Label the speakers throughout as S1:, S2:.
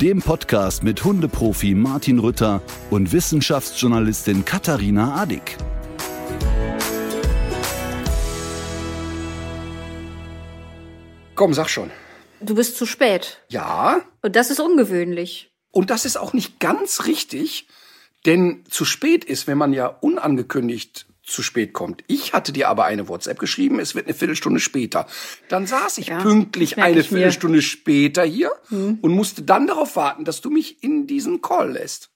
S1: dem Podcast mit Hundeprofi Martin Rütter und Wissenschaftsjournalistin Katharina Adick.
S2: Komm, sag schon.
S3: Du bist zu spät.
S2: Ja,
S3: Und das ist ungewöhnlich.
S2: und das ist auch nicht ganz richtig, denn zu spät ist, wenn man ja unangekündigt zu spät kommt. Ich hatte dir aber eine WhatsApp geschrieben, es wird eine Viertelstunde später. Dann saß ich
S3: Ja,
S2: pünktlich eine
S3: ich mir.
S2: Viertelstunde später hier und musste dann darauf warten, dass du mich in diesen Call lässt.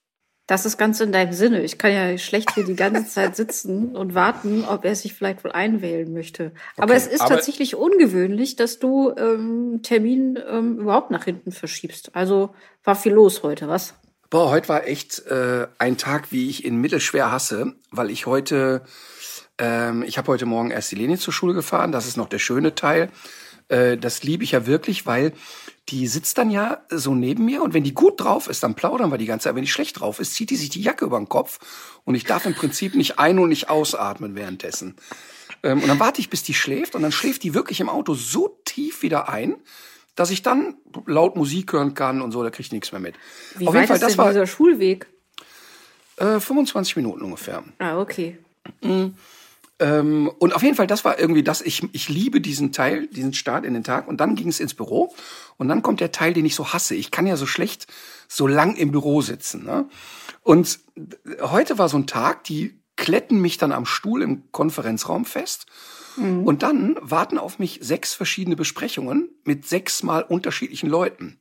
S3: Das ist ganz in deinem Sinne. Ich kann ja schlecht hier die ganze Zeit sitzen und warten, ob er sich vielleicht wohl einwählen möchte. Aber
S2: Okay,
S3: es ist
S2: aber-
S3: tatsächlich ungewöhnlich, dass du ähm, Termin ähm, überhaupt nach hinten verschiebst. Also war viel los heute, was?
S2: Boah, heute war echt äh, ein Tag, wie ich ihn mittelschwer hasse, weil ich heute, ähm, ich habe heute Morgen erst die Leni zur Schule gefahren. Das ist noch der schöne Teil. Äh, das liebe ich ja wirklich, weil die sitzt dann ja so neben mir und wenn die gut drauf ist, dann plaudern wir die ganze Zeit. Wenn die schlecht drauf ist, zieht die sich die Jacke über den Kopf und ich darf im Prinzip nicht ein- und nicht ausatmen währenddessen. Ähm, und dann warte ich, bis die schläft und dann schläft die wirklich im Auto so tief wieder ein, dass ich dann laut Musik hören kann und so, da krieg ich nichts mehr mit.
S3: Wie
S2: Auf
S3: weit
S2: jeden Fall,
S3: ist
S2: das
S3: denn
S2: war
S3: dieser Schulweg?
S2: äh, 25 Minuten ungefähr.
S3: Ah, okay.
S2: Ähm, und auf jeden Fall, das war irgendwie das. Ich, ich liebe diesen Teil, diesen Start in den Tag. Und dann ging es ins Büro. Und dann kommt der Teil, den ich so hasse. Ich kann ja so schlecht so lang im Büro sitzen. Ne? Und heute war so ein Tag, die kletten mich dann am Stuhl im Konferenzraum fest. Und dann warten auf mich sechs verschiedene Besprechungen mit sechsmal unterschiedlichen Leuten.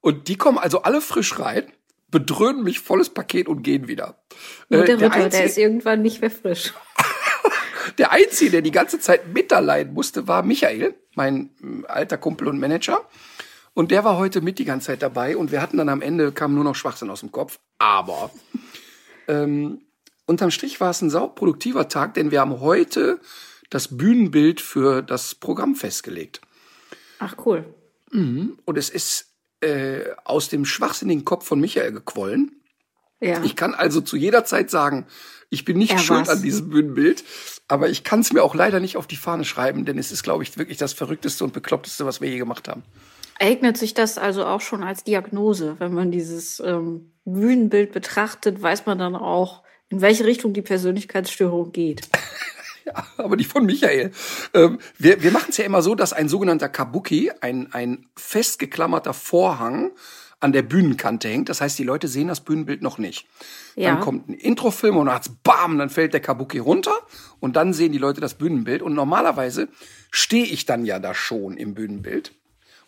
S2: Und die kommen also alle frisch rein, bedröhnen mich volles Paket und gehen wieder.
S3: Nur
S2: Äh,
S3: der Ritter, der
S2: Einzige-
S3: ist irgendwann nicht mehr frisch.
S2: der Einzige, der die ganze Zeit miterleiden musste, war Michael, mein mm, alter Kumpel und Manager. Und der war heute mit die ganze Zeit dabei und wir hatten dann am Ende, kam nur noch Schwachsinn aus dem Kopf. Aber ähm, unterm Strich war es ein sauproduktiver Tag, denn wir haben heute das Bühnenbild für das Programm festgelegt.
S3: Ach, cool.
S2: Und es ist äh, aus dem schwachsinnigen Kopf von Michael gequollen.
S3: Ja.
S2: Ich kann also zu jeder Zeit sagen, ich bin nicht
S3: Er
S2: schuld
S3: war's.
S2: an diesem Bühnenbild, aber ich kann es mir auch leider nicht auf die Fahne schreiben, denn es ist, glaube ich, wirklich das Verrückteste und Bekloppteste, was wir je gemacht haben.
S3: Eignet sich das also auch schon als Diagnose? Wenn man dieses ähm, Bühnenbild betrachtet, weiß man dann auch, in welche Richtung die Persönlichkeitsstörung geht.
S2: Ja, aber nicht von Michael. Ähm, wir wir machen es ja immer so, dass ein sogenannter Kabuki, ein, ein festgeklammerter Vorhang, an der Bühnenkante hängt. Das heißt, die Leute sehen das Bühnenbild noch nicht.
S3: Ja.
S2: Dann kommt ein Introfilm und dann hat's bam, dann fällt der Kabuki runter und dann sehen die Leute das Bühnenbild. Und normalerweise stehe ich dann ja da schon im Bühnenbild.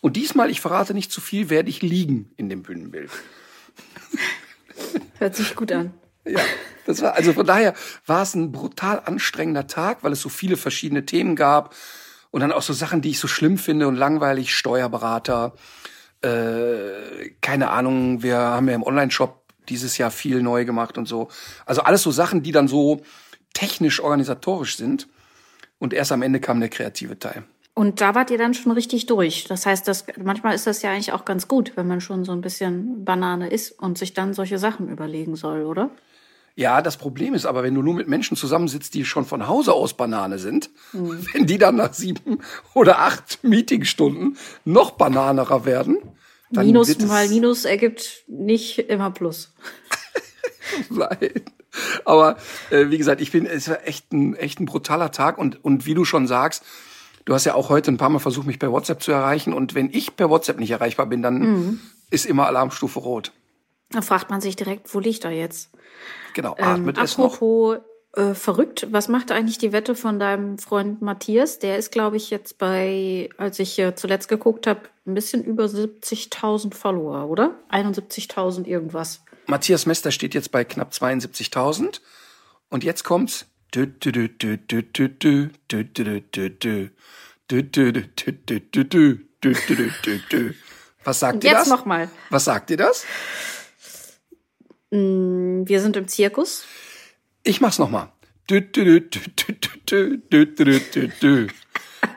S2: Und diesmal, ich verrate nicht zu viel, werde ich liegen in dem Bühnenbild.
S3: Hört sich gut an.
S2: Ja, das war, also von daher war es ein brutal anstrengender Tag, weil es so viele verschiedene Themen gab und dann auch so Sachen, die ich so schlimm finde und langweilig, Steuerberater, äh, keine Ahnung, wir haben ja im Online-Shop dieses Jahr viel neu gemacht und so. Also alles so Sachen, die dann so technisch organisatorisch sind. Und erst am Ende kam der kreative Teil.
S3: Und da wart ihr dann schon richtig durch. Das heißt, das, manchmal ist das ja eigentlich auch ganz gut, wenn man schon so ein bisschen Banane ist und sich dann solche Sachen überlegen soll, oder?
S2: Ja, das Problem ist aber, wenn du nur mit Menschen zusammensitzt, die schon von Hause aus Banane sind, wenn die dann nach sieben oder acht Meetingstunden noch bananerer werden, dann
S3: Minus
S2: wird es
S3: mal Minus ergibt nicht immer Plus.
S2: sein. Aber äh, wie gesagt, ich bin, es war echt ein, echt ein brutaler Tag und, und wie du schon sagst, du hast ja auch heute ein paar Mal versucht, mich per WhatsApp zu erreichen und wenn ich per WhatsApp nicht erreichbar bin, dann ist immer Alarmstufe rot.
S3: Da fragt man sich direkt, wo liegt er jetzt?
S2: Genau, atmet ähm, es
S3: apropos, noch. Äh, verrückt. Was macht eigentlich die Wette von deinem Freund Matthias? Der ist, glaube ich, jetzt bei, als ich äh, zuletzt geguckt habe, ein bisschen über 70.000 Follower, oder? 71.000 irgendwas.
S2: Matthias Mester steht jetzt bei knapp 72.000. Und jetzt kommt's. Was sagt
S3: ihr
S2: das?
S3: Jetzt nochmal.
S2: Was sagt ihr das?
S3: Wir sind im Zirkus.
S2: Ich mach's nochmal.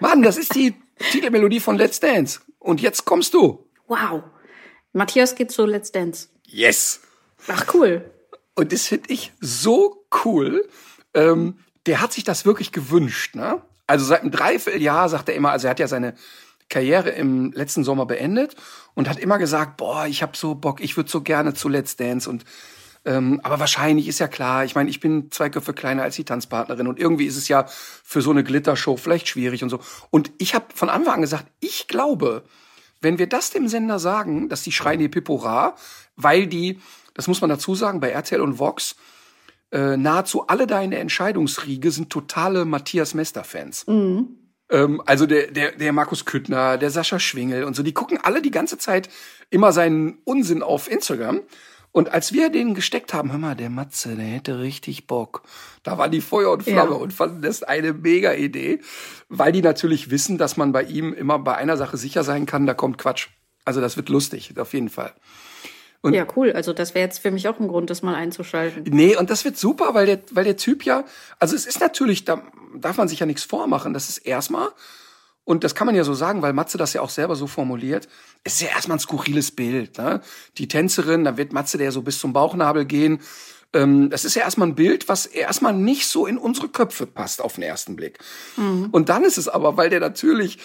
S2: Mann, das ist die Titelmelodie von Let's Dance. Und jetzt kommst du.
S3: Wow. Matthias geht zu Let's Dance.
S2: Yes.
S3: Ach, cool.
S2: Und das finde ich so cool. Ähm, der hat sich das wirklich gewünscht. Ne? Also seit einem Dreivierteljahr sagt er immer, also er hat ja seine Karriere im letzten Sommer beendet und hat immer gesagt, boah, ich habe so Bock, ich würde so gerne zu Let's Dance und ähm, aber wahrscheinlich ist ja klar, ich meine, ich bin zwei Köpfe kleiner als die Tanzpartnerin und irgendwie ist es ja für so eine Glittershow vielleicht schwierig und so. Und ich habe von Anfang an gesagt, ich glaube, wenn wir das dem Sender sagen, dass die schreien die Pipora, weil die, das muss man dazu sagen, bei RTL und Vox, äh, nahezu alle deine Entscheidungsriege sind totale Matthias Mester-Fans. Mhm. Ähm, also der, der, der Markus Küttner, der Sascha Schwingel und so, die gucken alle die ganze Zeit immer seinen Unsinn auf Instagram. Und als wir den gesteckt haben, hör mal, der Matze, der hätte richtig Bock. Da war die Feuer und Flamme ja. und fanden das eine mega Idee, weil die natürlich wissen, dass man bei ihm immer bei einer Sache sicher sein kann, da kommt Quatsch. Also das wird lustig, auf jeden Fall.
S3: Und ja, cool. Also das wäre jetzt für mich auch ein Grund, das mal einzuschalten.
S2: Nee, und das wird super, weil der, weil der Typ ja, also es ist natürlich, da darf man sich ja nichts vormachen. Das ist erstmal und das kann man ja so sagen, weil Matze das ja auch selber so formuliert. Es ist ja erstmal ein skurriles Bild. Ne? Die Tänzerin, da wird Matze der so bis zum Bauchnabel gehen. Ähm, das ist ja erstmal ein Bild, was erstmal nicht so in unsere Köpfe passt auf den ersten Blick. Mhm. Und dann ist es aber, weil der natürlich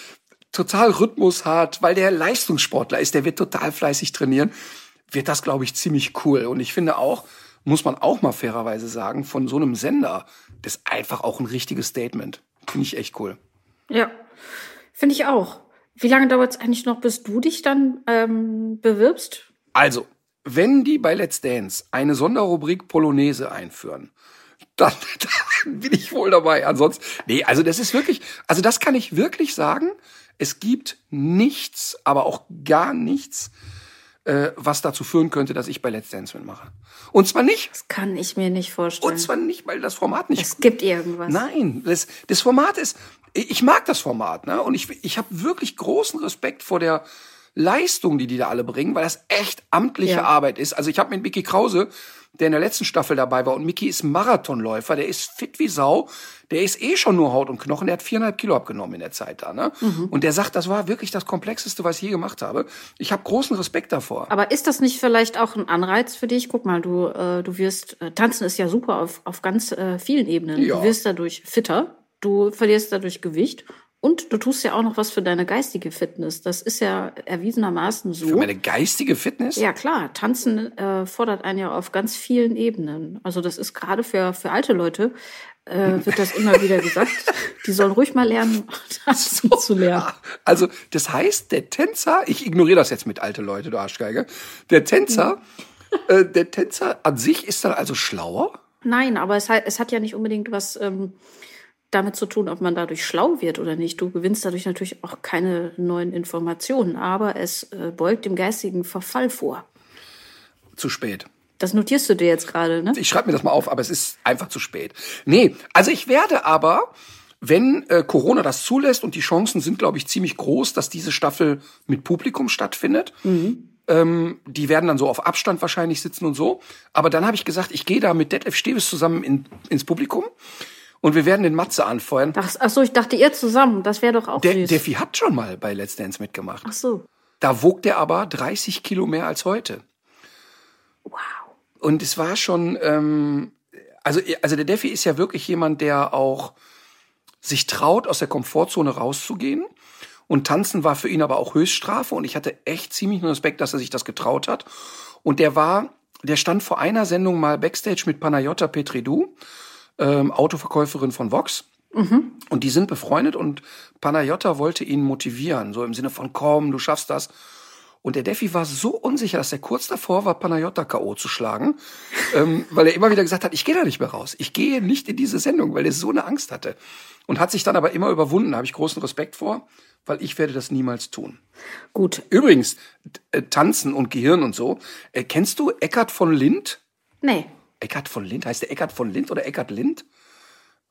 S2: total Rhythmus hat, weil der Leistungssportler ist, der wird total fleißig trainieren, wird das, glaube ich, ziemlich cool. Und ich finde auch, muss man auch mal fairerweise sagen, von so einem Sender, das ist einfach auch ein richtiges Statement. Finde ich echt cool.
S3: Ja, Finde ich auch. Wie lange dauert es eigentlich noch, bis du dich dann ähm, bewirbst?
S2: Also, wenn die bei Let's Dance eine Sonderrubrik Polonaise einführen, dann, dann bin ich wohl dabei. Ansonsten, nee, also das ist wirklich, also das kann ich wirklich sagen. Es gibt nichts, aber auch gar nichts, äh, was dazu führen könnte, dass ich bei Let's Dance mitmache. Und zwar nicht.
S3: Das kann ich mir nicht vorstellen.
S2: Und zwar nicht, weil das Format nicht.
S3: Es gibt irgendwas.
S2: Nein, das, das Format ist, ich mag das Format, ne? Und ich, ich habe wirklich großen Respekt vor der Leistung, die die da alle bringen, weil das echt amtliche ja. Arbeit ist. Also ich habe mit Mickey Krause, der in der letzten Staffel dabei war, und Mickey ist Marathonläufer, der ist fit wie Sau, der ist eh schon nur Haut und Knochen, der hat viereinhalb Kilo abgenommen in der Zeit da, ne? Mhm. Und der sagt, das war wirklich das Komplexeste, was ich je gemacht habe. Ich habe großen Respekt davor.
S3: Aber ist das nicht vielleicht auch ein Anreiz für dich? Guck mal, du, äh, du wirst, äh, tanzen ist ja super auf, auf ganz äh, vielen Ebenen. Ja. Du wirst dadurch fitter, du verlierst dadurch Gewicht und du tust ja auch noch was für deine geistige Fitness. Das ist ja erwiesenermaßen so.
S2: Für meine geistige Fitness?
S3: Ja, klar. Tanzen äh, fordert einen ja auf ganz vielen Ebenen. Also das ist gerade für, für alte Leute, äh, wird das immer wieder gesagt. Die sollen ruhig mal lernen, tanzen so, zu lernen.
S2: Also das heißt, der Tänzer, ich ignoriere das jetzt mit alte Leute, du Arschgeige, der Tänzer, mhm. äh, der Tänzer an sich ist dann also schlauer?
S3: Nein, aber es hat, es hat ja nicht unbedingt was... Ähm, damit zu tun, ob man dadurch schlau wird oder nicht. Du gewinnst dadurch natürlich auch keine neuen Informationen, aber es äh, beugt dem geistigen Verfall vor.
S2: Zu spät.
S3: Das notierst du dir jetzt gerade, ne?
S2: Ich schreibe mir das mal auf, aber es ist einfach zu spät. Nee, also ich werde aber, wenn äh, Corona das zulässt und die Chancen sind, glaube ich, ziemlich groß, dass diese Staffel mit Publikum stattfindet. Mhm. Ähm, die werden dann so auf Abstand wahrscheinlich sitzen und so. Aber dann habe ich gesagt, ich gehe da mit Detlef Steves zusammen in, ins Publikum und wir werden den Matze anfeuern.
S3: Ach, ach so, ich dachte ihr zusammen. Das wäre doch auch
S2: Der,
S3: süß.
S2: Defi hat schon mal bei Let's Dance mitgemacht.
S3: Ach so.
S2: Da wog der aber 30 Kilo mehr als heute.
S3: Wow.
S2: Und es war schon, ähm, also, also der Defi ist ja wirklich jemand, der auch sich traut, aus der Komfortzone rauszugehen. Und tanzen war für ihn aber auch Höchststrafe. Und ich hatte echt ziemlich Respekt, dass er sich das getraut hat. Und der war, der stand vor einer Sendung mal backstage mit Panayota Petridou ähm, Autoverkäuferin von Vox. Mhm. Und die sind befreundet und Panayota wollte ihn motivieren, so im Sinne von komm, du schaffst das. Und der Defi war so unsicher, dass er kurz davor war, Panayota K.O. zu schlagen, ähm, weil er immer wieder gesagt hat, ich gehe da nicht mehr raus. Ich gehe nicht in diese Sendung, weil er so eine Angst hatte. Und hat sich dann aber immer überwunden, da habe ich großen Respekt vor, weil ich werde das niemals tun.
S3: Gut.
S2: Übrigens, äh, Tanzen und Gehirn und so. Äh, kennst du Eckart von Lind?
S3: Nee.
S2: Eckart von Lind, heißt der Eckart von Lind oder Eckart Lind?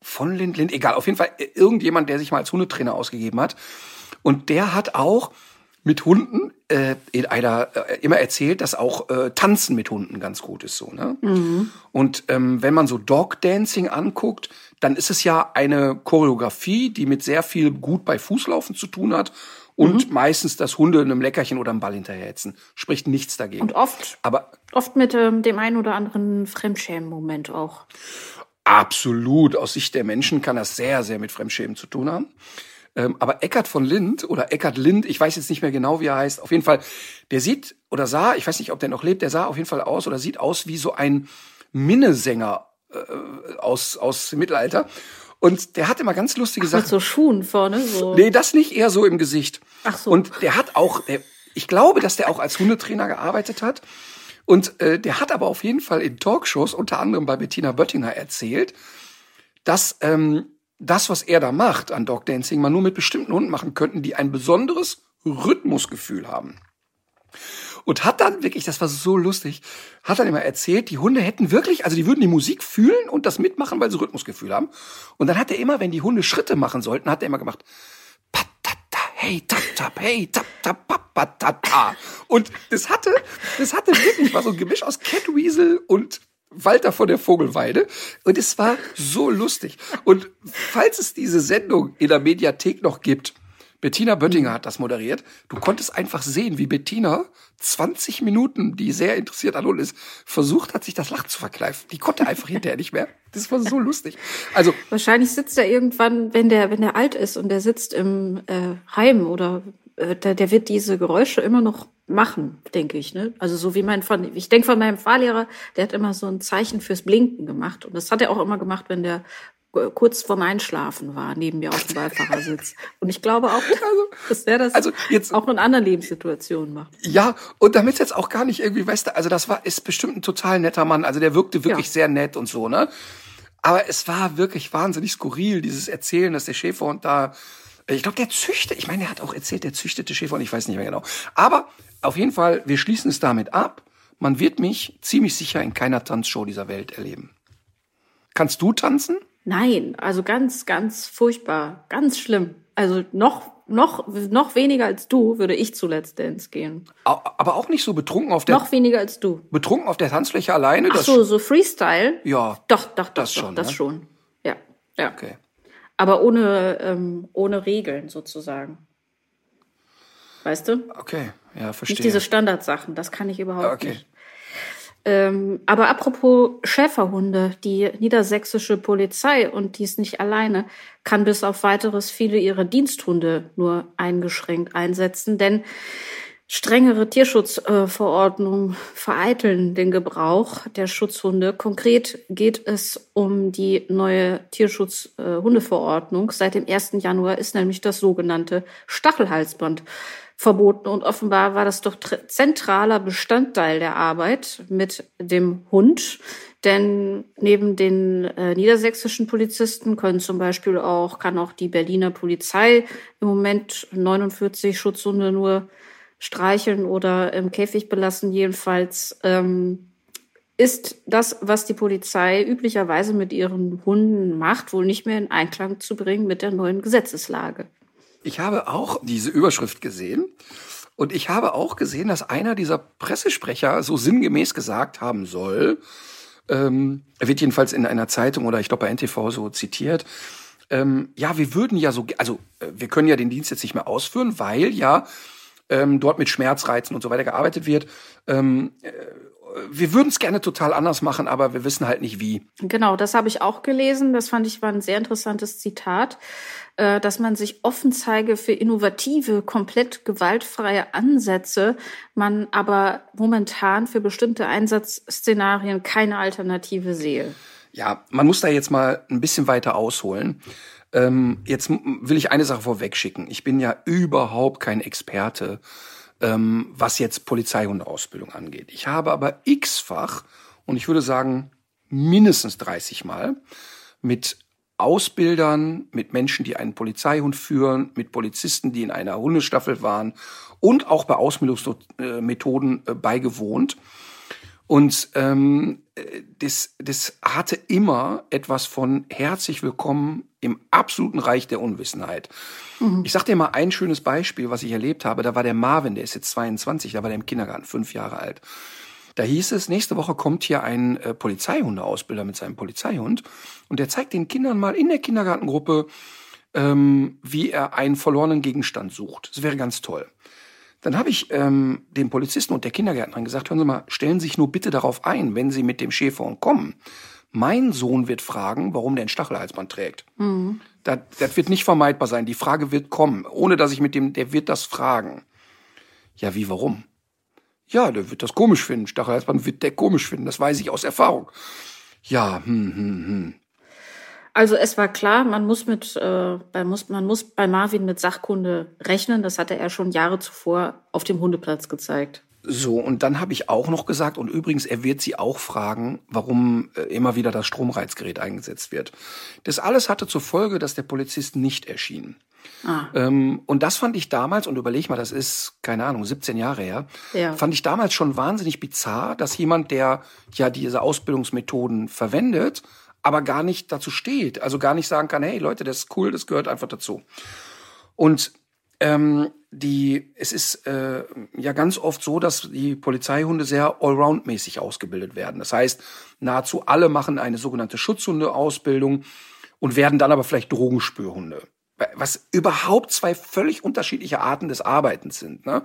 S2: Von Lind, Lind, egal. Auf jeden Fall irgendjemand, der sich mal als Hundetrainer ausgegeben hat. Und der hat auch mit Hunden äh, in einer äh, immer erzählt, dass auch äh, Tanzen mit Hunden ganz gut ist so. Ne? Mhm. Und ähm, wenn man so Dog Dancing anguckt, dann ist es ja eine Choreografie, die mit sehr viel gut bei Fußlaufen zu tun hat und mhm. meistens, dass Hunde einem Leckerchen oder einem Ball hinterherhetzen. Spricht nichts dagegen.
S3: Und oft, aber oft mit ähm, dem einen oder anderen Fremdschämen-Moment auch.
S2: Absolut. Aus Sicht der Menschen kann das sehr, sehr mit Fremdschämen zu tun haben. Ähm, aber Eckart von Lind oder Eckart Lind, ich weiß jetzt nicht mehr genau, wie er heißt. Auf jeden Fall, der sieht oder sah, ich weiß nicht, ob der noch lebt, der sah auf jeden Fall aus oder sieht aus wie so ein Minnesänger äh, aus, aus dem Mittelalter. Und der hat immer ganz lustige Ach, Sachen. Mit
S3: so Schuhen vorne, so.
S2: Nee, das nicht, eher so im Gesicht.
S3: Ach so.
S2: Und der hat auch, der, ich glaube, dass der auch als Hundetrainer gearbeitet hat. Und äh, der hat aber auf jeden Fall in Talkshows, unter anderem bei Bettina Böttinger, erzählt, dass ähm, das, was er da macht an Dog Dancing, man nur mit bestimmten Hunden machen könnten, die ein besonderes Rhythmusgefühl haben. Und hat dann wirklich, das war so lustig, hat dann immer erzählt, die Hunde hätten wirklich, also die würden die Musik fühlen und das mitmachen, weil sie Rhythmusgefühl haben. Und dann hat er immer, wenn die Hunde Schritte machen sollten, hat er immer gemacht, patata, hey, tap, tap, hey, tap, tap, patata. Und das hatte, das hatte wirklich, war so ein Gemisch aus Catweasel und Walter von der Vogelweide. Und es war so lustig. Und falls es diese Sendung in der Mediathek noch gibt, Bettina Böttinger hat das moderiert. Du konntest einfach sehen, wie Bettina 20 Minuten, die sehr interessiert an uns ist, versucht hat, sich das Lachen zu verkneifen. Die konnte einfach hinterher nicht mehr. Das war so lustig. Also
S3: wahrscheinlich sitzt er irgendwann, wenn der wenn der alt ist und der sitzt im äh, Heim oder äh, der, der wird diese Geräusche immer noch machen, denke ich. Ne? Also so wie mein von ich denke von meinem Fahrlehrer, der hat immer so ein Zeichen fürs Blinken gemacht und das hat er auch immer gemacht, wenn der kurz vorm Einschlafen war, neben mir auf dem Beifahrersitz. Und ich glaube auch, also, dass der das also jetzt, auch in anderen Lebenssituationen macht.
S2: Ja, und damit jetzt auch gar nicht irgendwie, weißt du, also das war, ist bestimmt ein total netter Mann. Also der wirkte wirklich ja. sehr nett und so, ne? Aber es war wirklich wahnsinnig skurril, dieses Erzählen, dass der Schäferhund da, ich glaube, der züchtet, ich meine, er hat auch erzählt, der züchtete Schäferhund, ich weiß nicht mehr genau. Aber auf jeden Fall, wir schließen es damit ab. Man wird mich ziemlich sicher in keiner Tanzshow dieser Welt erleben. Kannst du tanzen?
S3: Nein, also ganz, ganz furchtbar, ganz schlimm. Also noch, noch, noch weniger als du würde ich zu Let's Dance gehen.
S2: Aber auch nicht so betrunken auf der.
S3: Noch weniger als du.
S2: Betrunken auf der Tanzfläche alleine?
S3: Ach so, so Freestyle?
S2: Ja.
S3: Doch, doch, doch, das doch, schon. Das ne? schon. Ja, ja.
S2: Okay.
S3: Aber ohne, ähm, ohne Regeln sozusagen. Weißt du?
S2: Okay, ja, verstehe.
S3: Nicht diese Standardsachen, das kann ich überhaupt okay. nicht. Ähm, aber apropos Schäferhunde, die niedersächsische Polizei, und die ist nicht alleine, kann bis auf weiteres viele ihrer Diensthunde nur eingeschränkt einsetzen, denn strengere Tierschutzverordnungen vereiteln den Gebrauch der Schutzhunde. Konkret geht es um die neue Tierschutzhundeverordnung. Äh, Seit dem 1. Januar ist nämlich das sogenannte Stachelhalsband verboten. Und offenbar war das doch zentraler Bestandteil der Arbeit mit dem Hund. Denn neben den äh, niedersächsischen Polizisten können zum Beispiel auch, kann auch die Berliner Polizei im Moment 49 Schutzhunde nur streicheln oder im Käfig belassen. Jedenfalls ähm, ist das, was die Polizei üblicherweise mit ihren Hunden macht, wohl nicht mehr in Einklang zu bringen mit der neuen Gesetzeslage.
S2: Ich habe auch diese Überschrift gesehen und ich habe auch gesehen, dass einer dieser Pressesprecher so sinngemäß gesagt haben soll, ähm, er wird jedenfalls in einer Zeitung oder ich glaube bei NTV so zitiert, ähm, ja, wir würden ja so, also äh, wir können ja den Dienst jetzt nicht mehr ausführen, weil ja ähm, dort mit Schmerzreizen und so weiter gearbeitet wird. Ähm, äh, wir würden es gerne total anders machen, aber wir wissen halt nicht wie.
S3: Genau, das habe ich auch gelesen. Das fand ich war ein sehr interessantes Zitat, äh, dass man sich offen zeige für innovative, komplett gewaltfreie Ansätze, man aber momentan für bestimmte Einsatzszenarien keine Alternative sehe.
S2: Ja, man muss da jetzt mal ein bisschen weiter ausholen. Ähm, jetzt will ich eine Sache vorwegschicken. Ich bin ja überhaupt kein Experte ähm, was jetzt Polizeihundeausbildung angeht. Ich habe aber x-fach und ich würde sagen mindestens 30 Mal mit Ausbildern, mit Menschen, die einen Polizeihund führen, mit Polizisten, die in einer Hundestaffel waren und auch bei Ausbildungsmethoden äh, beigewohnt. Und ähm, äh, das, das hatte immer etwas von herzlich willkommen im absoluten Reich der Unwissenheit. Mhm. Ich sag dir mal ein schönes Beispiel, was ich erlebt habe. Da war der Marvin, der ist jetzt 22, da war der im Kindergarten, fünf Jahre alt. Da hieß es, nächste Woche kommt hier ein äh, Polizeihundeausbilder mit seinem Polizeihund und der zeigt den Kindern mal in der Kindergartengruppe, ähm, wie er einen verlorenen Gegenstand sucht. Das wäre ganz toll. Dann habe ich ähm, dem Polizisten und der Kindergärtnerin gesagt, hören Sie mal, stellen Sie sich nur bitte darauf ein, wenn Sie mit dem Schäferhund kommen. Mein Sohn wird fragen, warum der ein Stachelhalsband trägt. Mhm. Das, das wird nicht vermeidbar sein. Die Frage wird kommen, ohne dass ich mit dem, der wird das fragen. Ja, wie, warum? Ja, der wird das komisch finden. Stachelhalsband wird der komisch finden. Das weiß ich aus Erfahrung. Ja, hm, hm, hm.
S3: Also es war klar, man muss mit, äh, bei, muss, man muss bei Marvin mit Sachkunde rechnen. Das hatte er schon Jahre zuvor auf dem Hundeplatz gezeigt.
S2: So, und dann habe ich auch noch gesagt, und übrigens, er wird sie auch fragen, warum äh, immer wieder das Stromreizgerät eingesetzt wird. Das alles hatte zur Folge, dass der Polizist nicht erschien. Ah. Ähm, und das fand ich damals, und überleg mal, das ist, keine Ahnung, 17 Jahre her, ja. fand ich damals schon wahnsinnig bizarr, dass jemand, der ja diese Ausbildungsmethoden verwendet, aber gar nicht dazu steht. Also gar nicht sagen kann, hey Leute, das ist cool, das gehört einfach dazu. Und ähm, die, es ist äh, ja ganz oft so, dass die Polizeihunde sehr allround-mäßig ausgebildet werden. Das heißt, nahezu alle machen eine sogenannte Schutzhundeausbildung und werden dann aber vielleicht Drogenspürhunde. Was überhaupt zwei völlig unterschiedliche Arten des Arbeitens sind. Ne?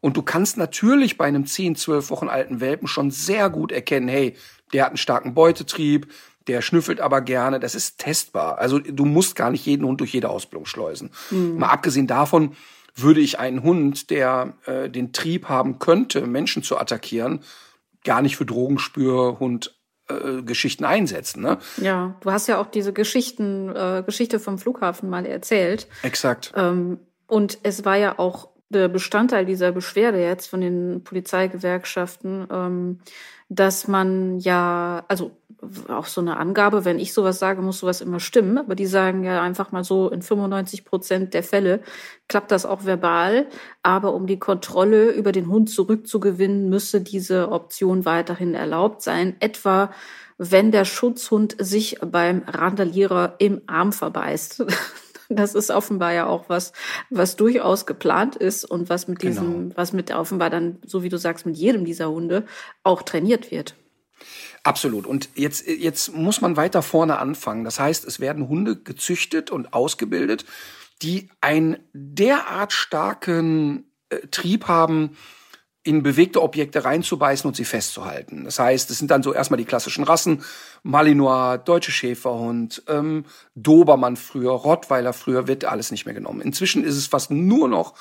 S2: Und du kannst natürlich bei einem 10, 12 Wochen alten Welpen schon sehr gut erkennen, hey, der hat einen starken Beutetrieb, der schnüffelt aber gerne. Das ist testbar. Also du musst gar nicht jeden Hund durch jede Ausbildung schleusen. Mhm. Mal abgesehen davon würde ich einen Hund, der äh, den Trieb haben könnte, Menschen zu attackieren, gar nicht für Drogenspürhund äh, Geschichten einsetzen. Ne?
S3: Ja, du hast ja auch diese Geschichten, äh, Geschichte vom Flughafen mal erzählt.
S2: Exakt.
S3: Ähm, und es war ja auch der Bestandteil dieser Beschwerde jetzt von den Polizeigewerkschaften, ähm, dass man ja, also auch so eine Angabe, wenn ich sowas sage, muss sowas immer stimmen, aber die sagen ja einfach mal so, in 95 Prozent der Fälle klappt das auch verbal, aber um die Kontrolle über den Hund zurückzugewinnen, müsse diese Option weiterhin erlaubt sein, etwa wenn der Schutzhund sich beim Randalierer im Arm verbeißt. Das ist offenbar ja auch was, was durchaus geplant ist und was mit diesem, genau. was mit offenbar dann, so wie du sagst, mit jedem dieser Hunde auch trainiert wird.
S2: Absolut. Und jetzt, jetzt muss man weiter vorne anfangen. Das heißt, es werden Hunde gezüchtet und ausgebildet, die einen derart starken äh, Trieb haben, in bewegte Objekte reinzubeißen und sie festzuhalten. Das heißt, es sind dann so erstmal die klassischen Rassen, Malinois, Deutsche Schäferhund, ähm, Dobermann früher, Rottweiler früher, wird alles nicht mehr genommen. Inzwischen ist es fast nur noch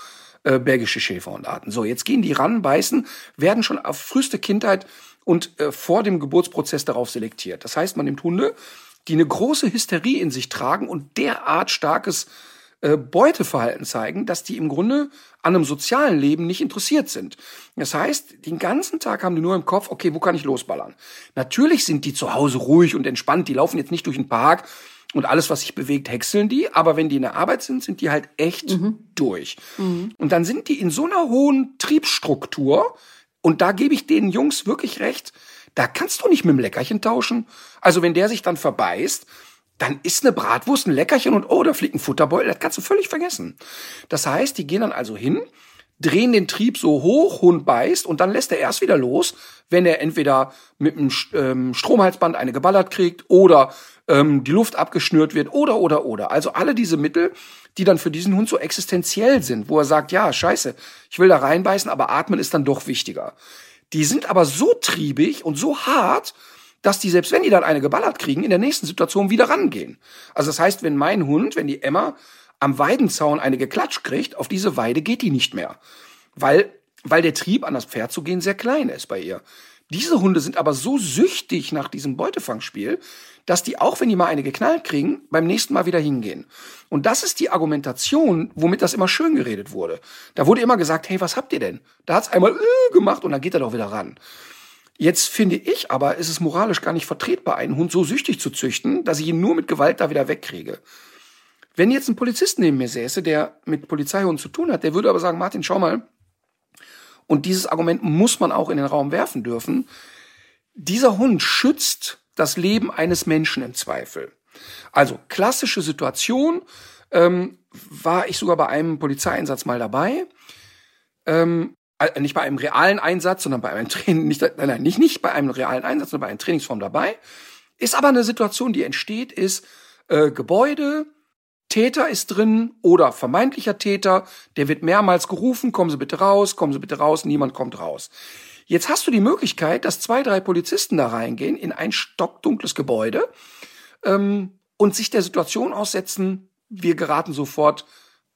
S2: äh, belgische Schäferhundarten. So, jetzt gehen die ran, beißen, werden schon auf früheste Kindheit und äh, vor dem Geburtsprozess darauf selektiert. Das heißt, man nimmt Hunde, die eine große Hysterie in sich tragen und derart starkes äh, Beuteverhalten zeigen, dass die im Grunde an einem sozialen Leben nicht interessiert sind. Das heißt, den ganzen Tag haben die nur im Kopf, okay, wo kann ich losballern? Natürlich sind die zu Hause ruhig und entspannt, die laufen jetzt nicht durch den Park und alles, was sich bewegt, häckseln die, aber wenn die in der Arbeit sind, sind die halt echt mhm. durch. Mhm. Und dann sind die in so einer hohen Triebstruktur, und da gebe ich den Jungs wirklich recht, da kannst du nicht mit dem Leckerchen tauschen. Also wenn der sich dann verbeißt, dann ist eine Bratwurst ein Leckerchen und oh, da fliegt ein Futterbeutel, das kannst du völlig vergessen. Das heißt, die gehen dann also hin, drehen den Trieb so hoch, Hund beißt und dann lässt er erst wieder los, wenn er entweder mit einem ähm, Stromhalsband eine geballert kriegt oder ähm, die Luft abgeschnürt wird oder oder oder. Also alle diese Mittel, die dann für diesen Hund so existenziell sind, wo er sagt, ja, scheiße, ich will da reinbeißen, aber atmen ist dann doch wichtiger. Die sind aber so triebig und so hart, dass die, selbst wenn die dann eine geballert kriegen, in der nächsten Situation wieder rangehen. Also das heißt, wenn mein Hund, wenn die Emma am Weidenzaun eine geklatscht kriegt, auf diese Weide geht die nicht mehr. Weil, weil der Trieb, an das Pferd zu gehen, sehr klein ist bei ihr. Diese Hunde sind aber so süchtig nach diesem Beutefangspiel, dass die auch, wenn die mal eine geknallt kriegen, beim nächsten Mal wieder hingehen. Und das ist die Argumentation, womit das immer schön geredet wurde. Da wurde immer gesagt, hey, was habt ihr denn? Da hat's einmal äh, gemacht und dann geht er doch wieder ran. Jetzt finde ich aber, ist es moralisch gar nicht vertretbar, einen Hund so süchtig zu züchten, dass ich ihn nur mit Gewalt da wieder wegkriege. Wenn jetzt ein Polizist neben mir säße, der mit Polizeihunden zu tun hat, der würde aber sagen, Martin, schau mal, und dieses Argument muss man auch in den Raum werfen dürfen, dieser Hund schützt das Leben eines Menschen im Zweifel. Also klassische Situation, ähm, war ich sogar bei einem Polizeieinsatz mal dabei. Ähm, äh, nicht bei einem realen Einsatz, sondern bei einem Training, nicht, nein, nein, nicht, nicht bei einem realen Einsatz, sondern bei einer Trainingsform dabei. Ist aber eine Situation, die entsteht, ist äh, Gebäude, Täter ist drin oder vermeintlicher Täter, der wird mehrmals gerufen, kommen Sie bitte raus, kommen Sie bitte raus, niemand kommt raus. Jetzt hast du die Möglichkeit, dass zwei, drei Polizisten da reingehen in ein stockdunkles Gebäude ähm, und sich der Situation aussetzen, wir geraten sofort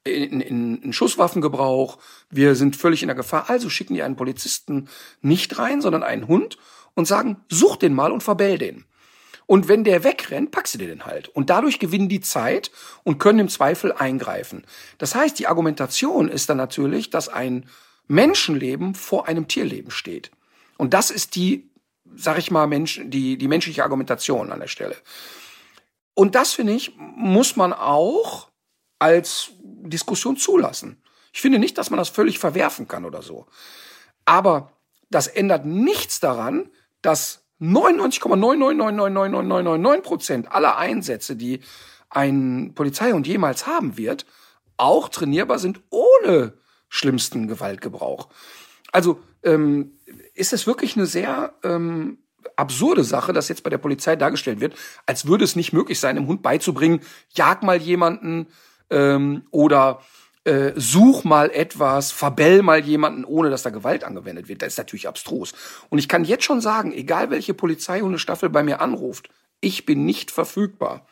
S2: in, in, in Schusswaffengebrauch, wir sind völlig in der Gefahr, also schicken die einen Polizisten nicht rein, sondern einen Hund und sagen, such den mal und verbell den. Und wenn der wegrennt, packst du dir den halt. Und dadurch gewinnen die Zeit und können im Zweifel eingreifen. Das heißt, die Argumentation ist dann natürlich, dass ein Menschenleben vor einem Tierleben steht. Und das ist die, sag ich mal, Mensch, die, die menschliche Argumentation an der Stelle. Und das, finde ich, muss man auch als Diskussion zulassen. Ich finde nicht, dass man das völlig verwerfen kann oder so. Aber das ändert nichts daran, dass 99,9999999 Prozent aller Einsätze, die ein Polizeihund jemals haben wird, auch trainierbar sind ohne schlimmsten Gewaltgebrauch. Also ähm, ist es wirklich eine sehr ähm, absurde Sache, dass jetzt bei der Polizei dargestellt wird, als würde es nicht möglich sein, dem Hund beizubringen, jag mal jemanden ähm, oder äh, such mal etwas, verbell mal jemanden, ohne dass da Gewalt angewendet wird. Das ist natürlich abstrus. Und ich kann jetzt schon sagen, egal welche Polizeihundestaffel bei mir anruft, ich bin nicht verfügbar.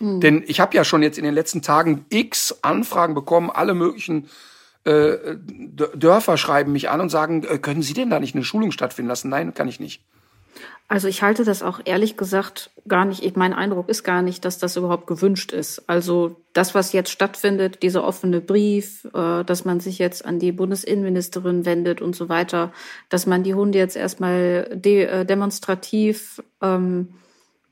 S2: Mhm. Denn ich habe ja schon jetzt in den letzten Tagen x Anfragen bekommen, alle möglichen äh, Dörfer schreiben mich an und sagen, äh, können Sie denn da nicht eine Schulung stattfinden lassen? Nein, kann ich nicht.
S3: Also ich halte das auch ehrlich gesagt gar nicht, mein Eindruck ist gar nicht, dass das überhaupt gewünscht ist. Also das, was jetzt stattfindet, dieser offene Brief, äh, dass man sich jetzt an die Bundesinnenministerin wendet und so weiter, dass man die Hunde jetzt erstmal de äh, demonstrativ ähm,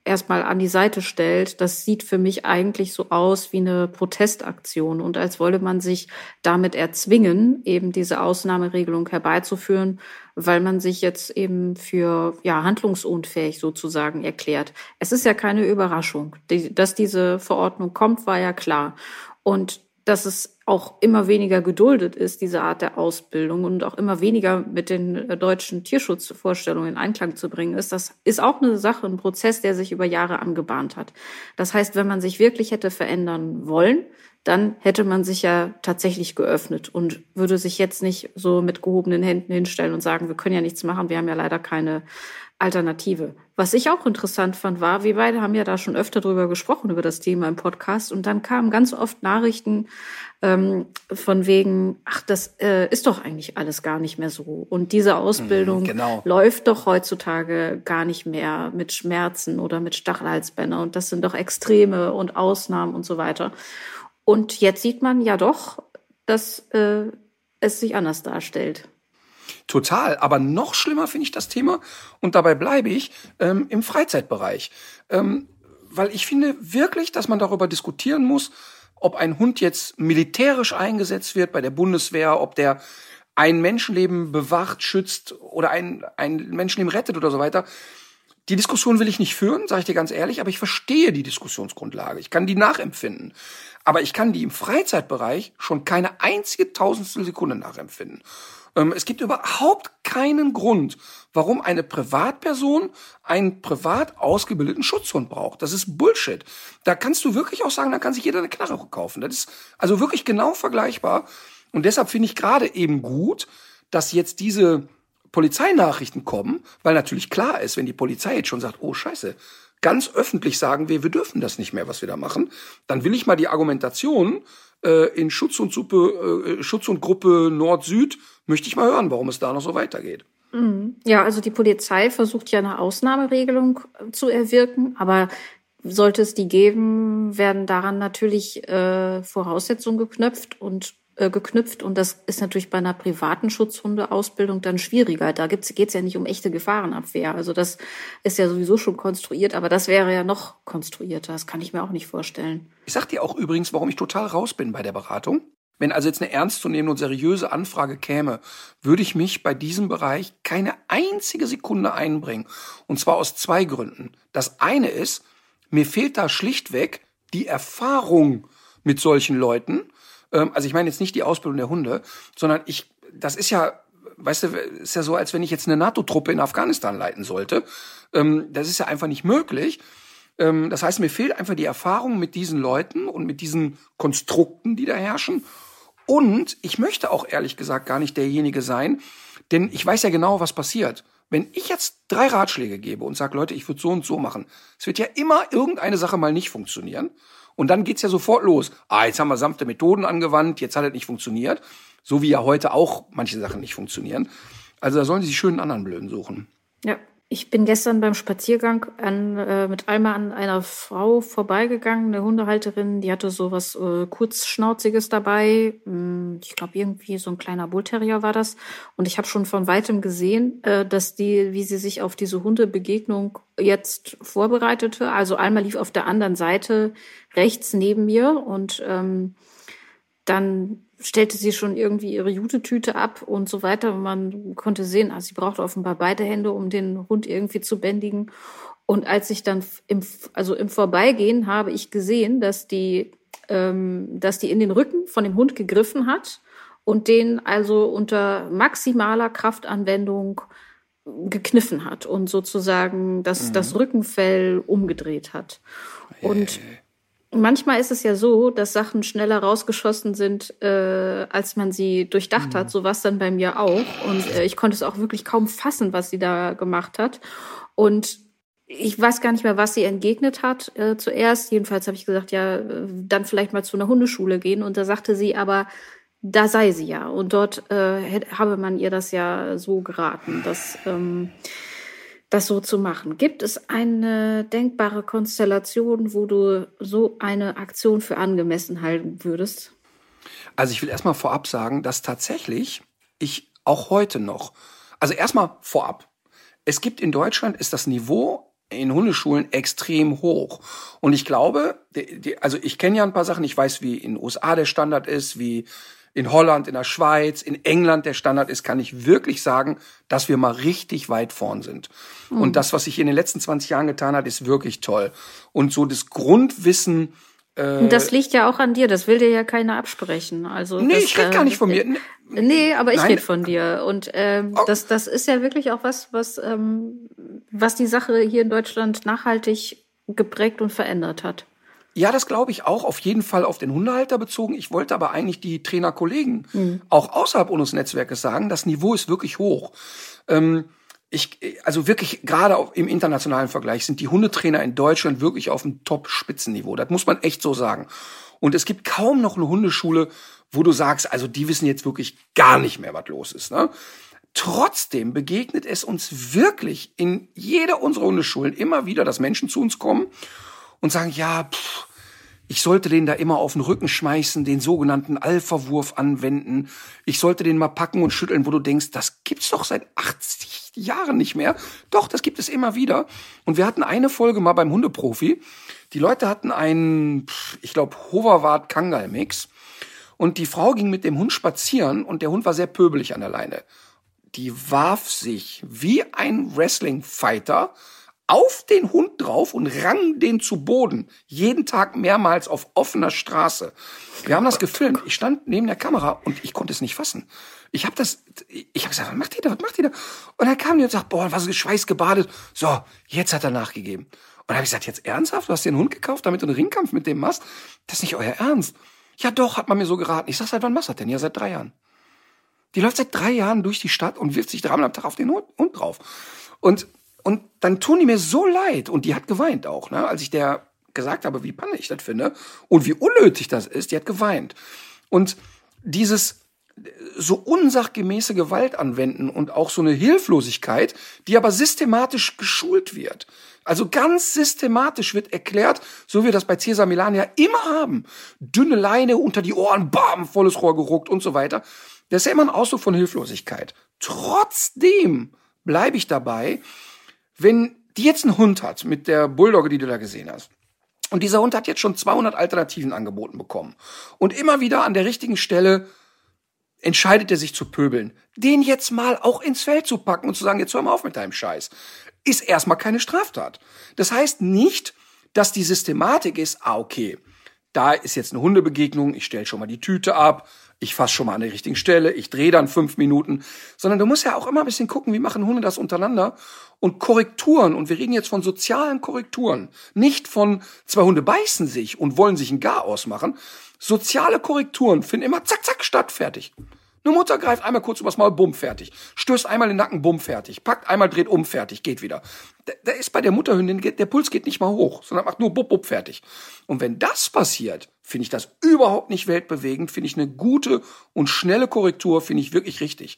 S3: erstmal an die Seite stellt, das sieht für mich eigentlich so aus wie eine Protestaktion und als wolle man sich damit erzwingen, eben diese Ausnahmeregelung herbeizuführen, weil man sich jetzt eben für ja handlungsunfähig sozusagen erklärt. Es ist ja keine Überraschung, dass diese Verordnung kommt, war ja klar. Und dass es auch immer weniger geduldet ist, diese Art der Ausbildung und auch immer weniger mit den äh, deutschen Tierschutzvorstellungen in Einklang zu bringen ist, das ist auch eine Sache, ein Prozess, der sich über Jahre angebahnt hat. Das heißt, wenn man sich wirklich hätte verändern wollen, dann hätte man sich ja tatsächlich geöffnet und würde sich jetzt nicht so mit gehobenen Händen hinstellen und sagen, wir können ja nichts machen, wir haben ja leider keine Alternative. Was ich auch interessant fand, war, wir beide haben ja da schon öfter drüber gesprochen, über das Thema im Podcast. Und dann kamen ganz oft Nachrichten ähm, von wegen, ach, das äh, ist doch eigentlich alles gar nicht mehr so. Und diese Ausbildung mhm, genau. läuft doch heutzutage gar nicht mehr mit Schmerzen oder mit Stachelhalsbänder. Und das sind doch Extreme und Ausnahmen und so weiter. Und jetzt sieht man ja doch, dass äh, es sich anders darstellt.
S2: Total. Aber noch schlimmer finde ich das Thema, und dabei bleibe ich, ähm, im Freizeitbereich. Ähm, weil ich finde wirklich, dass man darüber diskutieren muss, ob ein Hund jetzt militärisch eingesetzt wird bei der Bundeswehr, ob der ein Menschenleben bewacht, schützt oder ein, ein Menschenleben rettet oder so weiter. Die Diskussion will ich nicht führen, sage ich dir ganz ehrlich, aber ich verstehe die Diskussionsgrundlage. Ich kann die nachempfinden. Aber ich kann die im Freizeitbereich schon keine einzige Tausendstel Sekunde nachempfinden. Ähm, es gibt überhaupt keinen Grund, warum eine Privatperson einen privat ausgebildeten Schutzhund braucht. Das ist Bullshit. Da kannst du wirklich auch sagen, da kann sich jeder eine Knarre kaufen. Das ist also wirklich genau vergleichbar. Und deshalb finde ich gerade eben gut, dass jetzt diese Polizeinachrichten kommen, weil natürlich klar ist, wenn die Polizei jetzt schon sagt, oh Scheiße, ganz öffentlich sagen wir, wir dürfen das nicht mehr, was wir da machen, dann will ich mal die Argumentation äh, in Schutz und, Suppe, äh, Schutz und Gruppe Nord-Süd möchte ich mal hören, warum es da noch so weitergeht.
S3: Mhm. Ja, also die Polizei versucht ja eine Ausnahmeregelung äh, zu erwirken, aber sollte es die geben, werden daran natürlich äh, Voraussetzungen geknöpft und äh, geknüpft und das ist natürlich bei einer privaten Schutzhundeausbildung dann schwieriger. Da geht es ja nicht um echte Gefahrenabwehr. Also das ist ja sowieso schon konstruiert, aber das wäre ja noch konstruierter. Das kann ich mir auch nicht vorstellen.
S2: Ich sag dir auch übrigens, warum ich total raus bin bei der Beratung. Wenn also jetzt eine ernstzunehmende und seriöse Anfrage käme, würde ich mich bei diesem Bereich keine einzige Sekunde einbringen. Und zwar aus zwei Gründen. Das eine ist, mir fehlt da schlichtweg die Erfahrung mit solchen Leuten. Ähm, also ich meine jetzt nicht die Ausbildung der Hunde, sondern ich, das ist ja, weißt du, ist ja so, als wenn ich jetzt eine NATO-Truppe in Afghanistan leiten sollte. Ähm, das ist ja einfach nicht möglich. Ähm, das heißt, mir fehlt einfach die Erfahrung mit diesen Leuten und mit diesen Konstrukten, die da herrschen. Und ich möchte auch ehrlich gesagt gar nicht derjenige sein, denn ich weiß ja genau, was passiert. Wenn ich jetzt drei Ratschläge gebe und sage, Leute, ich würde so und so machen, es wird ja immer irgendeine Sache mal nicht funktionieren. Und dann geht's ja sofort los. Ah, jetzt haben wir sanfte Methoden angewandt, jetzt hat es nicht funktioniert. So wie ja heute auch manche Sachen nicht funktionieren. Also da sollen sie sich schön einen anderen Blöden suchen.
S3: Ja, ich bin gestern beim Spaziergang an, äh, mit Alma an einer Frau vorbeigegangen, eine Hundehalterin, die hatte so was äh, kurzschnauziges dabei. Hm, ich glaube, irgendwie so ein kleiner Bullterrier war das. Und ich habe schon von weitem gesehen, äh, dass die, wie sie sich auf diese Hundebegegnung jetzt vorbereitete. Also Alma lief auf der anderen Seite rechts neben mir und ähm, dann stellte sie schon irgendwie ihre Jutetüte ab und so weiter. Und man konnte sehen, also sie brauchte offenbar beide Hände, um den Hund irgendwie zu bändigen. Und als ich dann im, also im Vorbeigehen habe ich gesehen, dass die, ähm, dass die in den Rücken von dem Hund gegriffen hat und den also unter maximaler Kraftanwendung gekniffen hat und sozusagen das, mhm. das Rückenfell umgedreht hat. Und manchmal ist es ja so, dass Sachen schneller rausgeschossen sind, äh, als man sie durchdacht mhm. hat. So war es dann bei mir auch. Und äh, ich konnte es auch wirklich kaum fassen, was sie da gemacht hat. Und ich weiß gar nicht mehr, was sie entgegnet hat äh, zuerst. Jedenfalls habe ich gesagt, ja, äh, dann vielleicht mal zu einer Hundeschule gehen. Und da sagte sie aber, da sei sie ja. Und dort äh, habe man ihr das ja so geraten, dass ähm, das so zu machen. Gibt es eine denkbare Konstellation, wo du so eine Aktion für angemessen halten würdest?
S2: Also ich will erstmal vorab sagen, dass tatsächlich ich auch heute noch, also erstmal vorab, es gibt in Deutschland ist das Niveau in Hundeschulen extrem hoch. Und ich glaube, die, die, also ich kenne ja ein paar Sachen, ich weiß, wie in den USA der Standard ist, wie in Holland, in der Schweiz, in England der Standard ist, kann ich wirklich sagen, dass wir mal richtig weit vorn sind. Mhm. Und das, was sich in den letzten 20 Jahren getan hat, ist wirklich toll. Und so das Grundwissen,
S3: äh, das liegt ja auch an dir, das will dir ja keiner absprechen. Also
S2: nee,
S3: das,
S2: ich rede gar nicht von mir. Nee,
S3: nee aber ich rede von dir. Und ähm, oh. das, das ist ja wirklich auch was, was, ähm, was die Sache hier in Deutschland nachhaltig geprägt und verändert hat.
S2: Ja, das glaube ich auch, auf jeden Fall auf den Hundehalter bezogen. Ich wollte aber eigentlich die Trainerkollegen mhm. auch außerhalb unseres Netzwerkes sagen, das Niveau ist wirklich hoch. Ähm, ich, also wirklich gerade im internationalen Vergleich sind die Hundetrainer in Deutschland wirklich auf einem Top-Spitzenniveau. Das muss man echt so sagen. Und es gibt kaum noch eine Hundeschule, wo du sagst, also die wissen jetzt wirklich gar nicht mehr, was los ist. Ne? Trotzdem begegnet es uns wirklich in jeder unserer Hundeschulen immer wieder, dass Menschen zu uns kommen und sagen, ja, pff, ich sollte den da immer auf den Rücken schmeißen, den sogenannten Alpha-Wurf anwenden. Ich sollte den mal packen und schütteln, wo du denkst, das gibt's doch seit 80 Jahren nicht mehr. Doch, das gibt es immer wieder. Und wir hatten eine Folge mal beim Hundeprofi. Die Leute hatten einen, ich glaube, Hoverwart Kangal Mix. Und die Frau ging mit dem Hund spazieren und der Hund war sehr pöbelig an der Leine. Die warf sich wie ein Wrestling-Fighter auf den Hund drauf und rang den zu Boden. Jeden Tag mehrmals auf offener Straße. Wir haben das gefilmt. Ich stand neben der Kamera und ich konnte es nicht fassen. Ich habe das, ich habe gesagt, was macht ihr da, was macht ihr da? Und dann kam die und sagt, boah, was ist Schweiß gebadet. So, jetzt hat er nachgegeben. Und dann habe ich gesagt, jetzt ernsthaft? Du hast dir einen Hund gekauft, damit du einen Ringkampf mit dem machst? Das ist nicht euer Ernst. Ja doch, hat man mir so geraten. Ich sag, seit wann machst du das denn? Ja, seit drei Jahren. Die läuft seit drei Jahren durch die Stadt und wirft sich dreimal am Tag auf den Hund drauf. Und und dann tun die mir so leid. Und die hat geweint auch, ne? als ich der gesagt habe, wie panne ich das finde und wie unnötig das ist. Die hat geweint. Und dieses so unsachgemäße Gewalt anwenden und auch so eine Hilflosigkeit, die aber systematisch geschult wird. Also ganz systematisch wird erklärt, so wie wir das bei Cesar Milan ja immer haben. Dünne Leine unter die Ohren, bam, volles Rohr geruckt und so weiter. Das ist ja immer ein Ausdruck von Hilflosigkeit. Trotzdem bleibe ich dabei, wenn die jetzt einen Hund hat, mit der Bulldogge, die du da gesehen hast, Und dieser Hund hat jetzt schon 200 Alternativen angeboten bekommen. Und immer wieder an der richtigen Stelle entscheidet er sich zu pöbeln. Den jetzt mal auch ins Feld zu packen und zu sagen, jetzt hör mal auf mit deinem Scheiß, ist erstmal keine Straftat. Das heißt nicht, dass die Systematik ist, ah, okay, da ist jetzt eine Hundebegegnung, ich stelle schon mal die Tüte ab, ich fasse schon mal an der richtigen Stelle, ich drehe dann fünf Minuten, sondern du musst ja auch immer ein bisschen gucken, wie machen Hunde das untereinander und Korrekturen, und wir reden jetzt von sozialen Korrekturen, nicht von zwei Hunde beißen sich und wollen sich ein Gar ausmachen. Soziale Korrekturen finden immer zack, zack statt, fertig. Eine Mutter greift einmal kurz übers Maul, bumm, fertig. Stößt einmal den Nacken, bumm, fertig. Packt einmal, dreht um, fertig, geht wieder. Da, da ist bei der Mutterhündin, der Puls geht nicht mal hoch, sondern macht nur bupp, bupp, fertig. Und wenn das passiert, finde ich das überhaupt nicht weltbewegend, finde ich eine gute und schnelle Korrektur, finde ich wirklich richtig.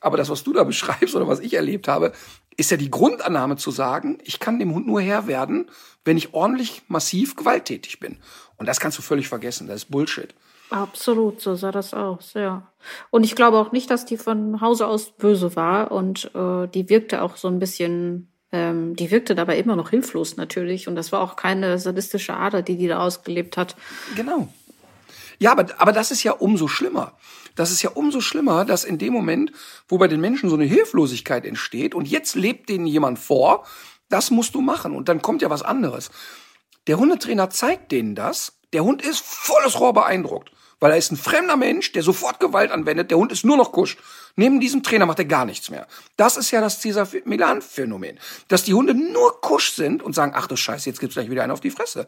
S2: Aber das, was du da beschreibst oder was ich erlebt habe, ist ja die Grundannahme zu sagen, ich kann dem Hund nur Herr werden, wenn ich ordentlich massiv gewalttätig bin. Und das kannst du völlig vergessen. Das ist Bullshit.
S3: Absolut, so sah das aus, ja. Und ich glaube auch nicht, dass die von Hause aus böse war und äh, die wirkte auch so ein bisschen, ähm, die wirkte dabei immer noch hilflos natürlich und das war auch keine sadistische Ader, die die da ausgelebt hat.
S2: Genau. Ja, aber, aber das ist ja umso schlimmer. Das ist ja umso schlimmer, dass in dem Moment, wo bei den Menschen so eine Hilflosigkeit entsteht und jetzt lebt denen jemand vor, das musst du machen und dann kommt ja was anderes. Der Hundetrainer zeigt denen das, der Hund ist volles Rohr beeindruckt. Weil er ist ein fremder Mensch, der sofort Gewalt anwendet. Der Hund ist nur noch kusch. Neben diesem Trainer macht er gar nichts mehr. Das ist ja das Cesar Milan-Phänomen. Dass die Hunde nur kusch sind und sagen, ach du Scheiße, jetzt gibt's gleich wieder einen auf die Fresse.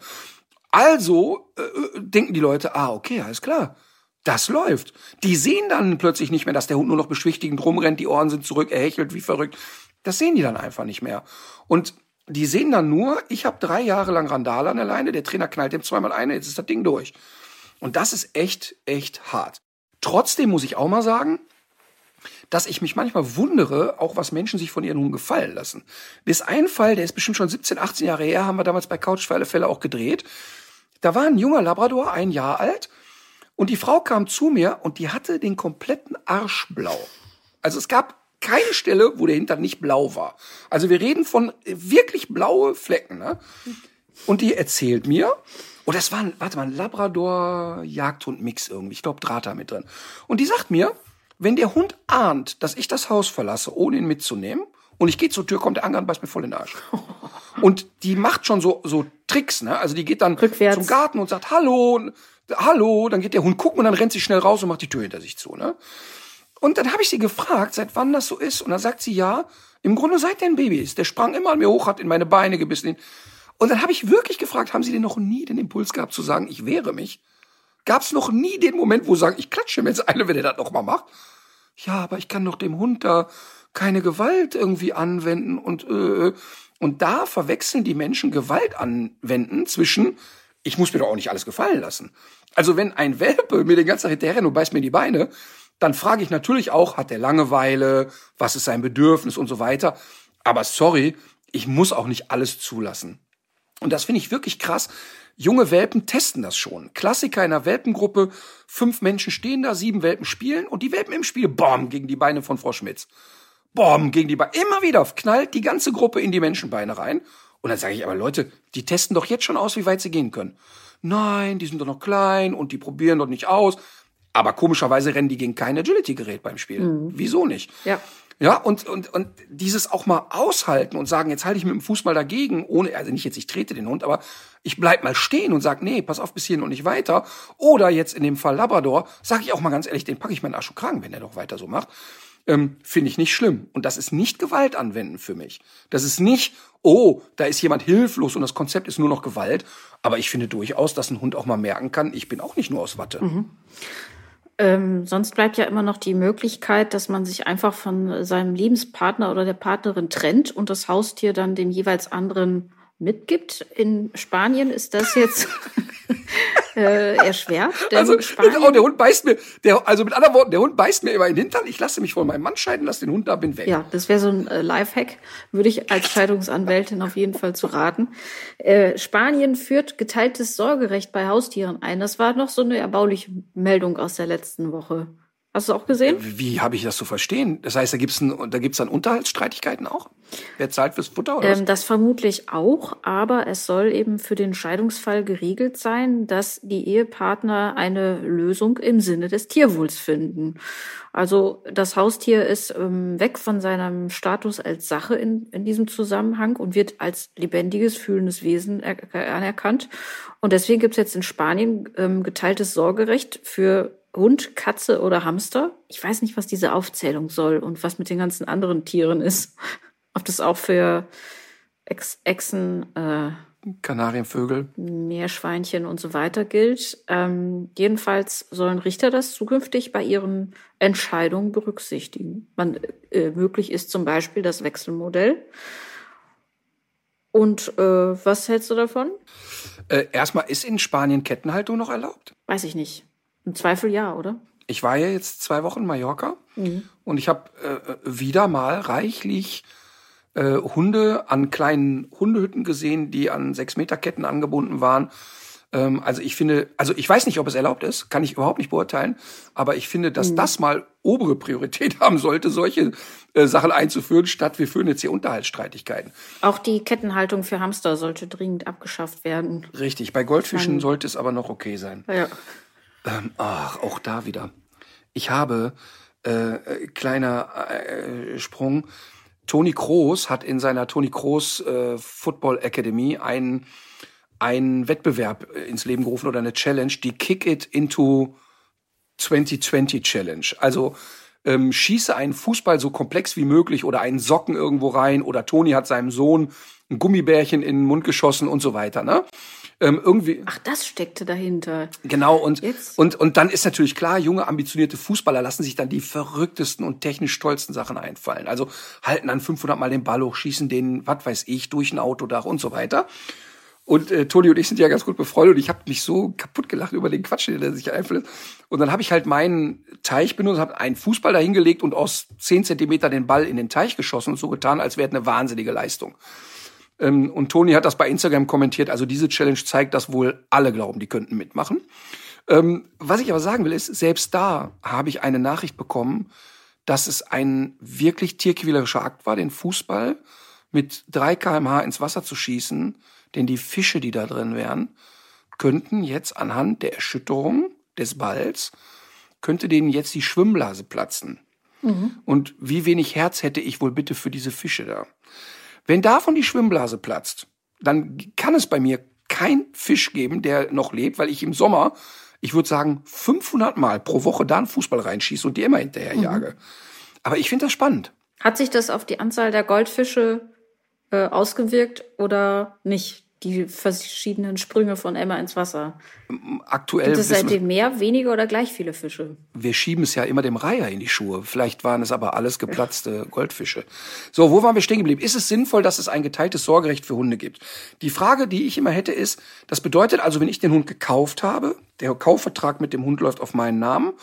S2: Also äh, äh, denken die Leute, ah, okay, alles klar. Das läuft. Die sehen dann plötzlich nicht mehr, dass der Hund nur noch beschwichtigend rumrennt, die Ohren sind zurück, er hechelt wie verrückt. Das sehen die dann einfach nicht mehr. Und die sehen dann nur, ich habe drei Jahre lang Randale an der Leine, der Trainer knallt dem zweimal eine, jetzt ist das Ding durch. Und das ist echt, echt hart. Trotzdem muss ich auch mal sagen, dass ich mich manchmal wundere, auch was Menschen sich von ihren Hunden gefallen lassen. Bis ein Fall, der ist bestimmt schon 17, 18 Jahre her, haben wir damals bei Couch für alle Fälle auch gedreht. Da war ein junger Labrador, ein Jahr alt, und die Frau kam zu mir und die hatte den kompletten Arsch blau. Also es gab keine Stelle, wo der Hintern nicht blau war. Also wir reden von wirklich blaue Flecken. Ne? Und die erzählt mir, und das war ein, warte mal, ein Labrador-Jagdhund-Mix irgendwie. Ich glaube, Drata mit drin. Und die sagt mir, wenn der Hund ahnt, dass ich das Haus verlasse, ohne ihn mitzunehmen, und ich gehe zur Tür, kommt der Anker und beißt mir voll in den Arsch. Und die macht schon so, so Tricks, ne? Also die geht dann Rückwärts. zum Garten und sagt, hallo, hallo, dann geht der Hund gucken und dann rennt sie schnell raus und macht die Tür hinter sich zu, ne? Und dann habe ich sie gefragt, seit wann das so ist. Und dann sagt sie, ja, im Grunde seit der ein Baby ist. Der sprang immer an mir hoch, hat in meine Beine gebissen. Und dann habe ich wirklich gefragt, haben Sie denn noch nie den Impuls gehabt zu sagen, ich wehre mich? Gab es noch nie den Moment, wo sagen, ich klatsche mir jetzt eine, wenn er das noch mal macht? Ja, aber ich kann doch dem Hund da keine Gewalt irgendwie anwenden und äh, und da verwechseln die Menschen Gewalt anwenden zwischen ich muss mir doch auch nicht alles gefallen lassen. Also wenn ein Welpe mir den ganzen Tag hinterher und beißt mir die Beine, dann frage ich natürlich auch, hat der Langeweile, was ist sein Bedürfnis und so weiter. Aber sorry, ich muss auch nicht alles zulassen. Und das finde ich wirklich krass. Junge Welpen testen das schon. Klassiker in einer Welpengruppe. Fünf Menschen stehen da, sieben Welpen spielen und die Welpen im Spiel, bom, gegen die Beine von Frau Schmitz. Bom, gegen die Beine. Immer wieder knallt die ganze Gruppe in die Menschenbeine rein. Und dann sage ich aber, Leute, die testen doch jetzt schon aus, wie weit sie gehen können. Nein, die sind doch noch klein und die probieren doch nicht aus. Aber komischerweise rennen die gegen kein Agility-Gerät beim Spiel. Mhm. Wieso nicht?
S3: Ja.
S2: Ja, und, und, und dieses auch mal aushalten und sagen, jetzt halte ich mit dem Fuß mal dagegen, ohne, also nicht jetzt, ich trete den Hund, aber ich bleib mal stehen und sag, nee, pass auf bis hierhin und nicht weiter. Oder jetzt in dem Fall Labrador, sage ich auch mal ganz ehrlich, den packe ich meinen Arsch und Kragen, wenn er doch weiter so macht. Ähm, Finde ich nicht schlimm. Und das ist nicht Gewalt anwenden für mich. Das ist nicht, oh, da ist jemand hilflos und das Konzept ist nur noch Gewalt. Aber ich finde durchaus, dass ein Hund auch mal merken kann, ich bin auch nicht nur aus Watte.
S3: Mhm. Ähm, sonst bleibt ja immer noch die Möglichkeit, dass man sich einfach von seinem Lebenspartner oder der Partnerin trennt und das Haustier dann dem jeweils anderen mitgibt. In Spanien ist das jetzt äh, erschwert.
S2: also Spanien, oh, der Hund beißt mir, der, also mit anderen Worten, der Hund beißt mir immer in den Hintern. Ich lasse mich von meinem Mann scheiden, lasse den Hund da, bin weg.
S3: Ja, das wäre so ein äh, Lifehack, würde ich als Scheidungsanwältin auf jeden Fall zu raten. Äh, Spanien führt geteiltes Sorgerecht bei Haustieren ein. Das war noch so eine erbauliche Meldung aus der letzten Woche. Hast du auch gesehen?
S2: Wie habe ich das zu verstehen? Das heißt, da gibt's ein, da gibt's dann Unterhaltsstreitigkeiten auch? Wer zahlt fürs Futter oder
S3: ähm, Das vermutlich auch, aber es soll eben für den Scheidungsfall geregelt sein, dass die Ehepartner eine Lösung im Sinne des Tierwohls finden. Also das Haustier ist ähm, weg von seinem Status als Sache in, in diesem Zusammenhang und wird als lebendiges, fühlendes Wesen anerkannt. Und deswegen gibt es jetzt in Spanien ähm, geteiltes Sorgerecht für Hund, Katze oder Hamster. Ich weiß nicht, was diese Aufzählung soll und was mit den ganzen anderen Tieren ist. Ob das auch für Ex Echsen, äh,
S2: Kanarienvögel,
S3: Meerschweinchen und so weiter gilt. Ähm, jedenfalls sollen Richter das zukünftig bei ihren Entscheidungen berücksichtigen. Man, äh, möglich ist zum Beispiel das Wechselmodell. Und äh, was hältst du davon?
S2: Äh, erstmal, ist in Spanien Kettenhaltung noch erlaubt?
S3: Weiß ich nicht. Im Zweifel ja, oder?
S2: Ich war ja jetzt zwei Wochen in Mallorca mhm. und ich habe äh, wieder mal reichlich äh, Hunde an kleinen Hundehütten gesehen, die an sechs Meter Ketten angebunden waren. Ähm, also ich finde, also ich weiß nicht, ob es erlaubt ist, kann ich überhaupt nicht beurteilen, aber ich finde, dass mhm. das mal obere Priorität haben sollte, solche äh, Sachen einzuführen, statt wir führen jetzt hier Unterhaltsstreitigkeiten.
S3: Auch die Kettenhaltung für Hamster sollte dringend abgeschafft werden.
S2: Richtig, bei Goldfischen sollte es aber noch okay sein.
S3: Ja.
S2: Ähm, ach, auch da wieder. Ich habe, äh, kleiner äh, Sprung, Toni Kroos hat in seiner Toni Kroos äh, Football Academy einen, einen Wettbewerb äh, ins Leben gerufen oder eine Challenge, die Kick It into 2020 Challenge. Also ähm, schieße einen Fußball so komplex wie möglich oder einen Socken irgendwo rein oder Toni hat seinem Sohn ein Gummibärchen in den Mund geschossen und so weiter. Ne? Ähm, irgendwie.
S3: Ach, das steckte dahinter.
S2: Genau, und, und, und dann ist natürlich klar, junge, ambitionierte Fußballer lassen sich dann die verrücktesten und technisch tollsten Sachen einfallen. Also halten dann 500 Mal den Ball hoch, schießen den, was weiß ich, durch ein Autodach und so weiter. Und äh, Toni und ich sind ja ganz gut befreundet und ich habe mich so kaputt gelacht über den Quatsch, der sich einfällt. Und dann habe ich halt meinen Teich benutzt, habe einen Fußball dahingelegt und aus 10 Zentimeter den Ball in den Teich geschossen und so getan, als wäre eine wahnsinnige Leistung. Ähm, und Toni hat das bei Instagram kommentiert. Also diese Challenge zeigt, dass wohl alle glauben, die könnten mitmachen. Ähm, was ich aber sagen will, ist, selbst da habe ich eine Nachricht bekommen, dass es ein wirklich tierquälerischer Akt war, den Fußball mit 3 kmh ins Wasser zu schießen, denn die Fische, die da drin wären, könnten jetzt anhand der Erschütterung des Balls, könnte denen jetzt die Schwimmblase platzen. Mhm. Und wie wenig Herz hätte ich wohl bitte für diese Fische da? Wenn davon die Schwimmblase platzt, dann kann es bei mir kein Fisch geben, der noch lebt, weil ich im Sommer, ich würde sagen, 500 Mal pro Woche da einen Fußball reinschieße und die immer hinterher mhm. Aber ich finde das spannend.
S3: Hat sich das auf die Anzahl der Goldfische äh, ausgewirkt oder nicht? Die verschiedenen Sprünge von Emma ins Wasser.
S2: Aktuell
S3: Gibt es seitdem mehr, weniger oder gleich viele Fische?
S2: Wir schieben es ja immer dem Reiher in die Schuhe. Vielleicht waren es aber alles geplatzte Goldfische. So, wo waren wir stehen geblieben? Ist es sinnvoll, dass es ein geteiltes Sorgerecht für Hunde gibt? Die Frage, die ich immer hätte, ist, das bedeutet also, wenn ich den Hund gekauft habe, der Kaufvertrag mit dem Hund läuft auf meinen Namen,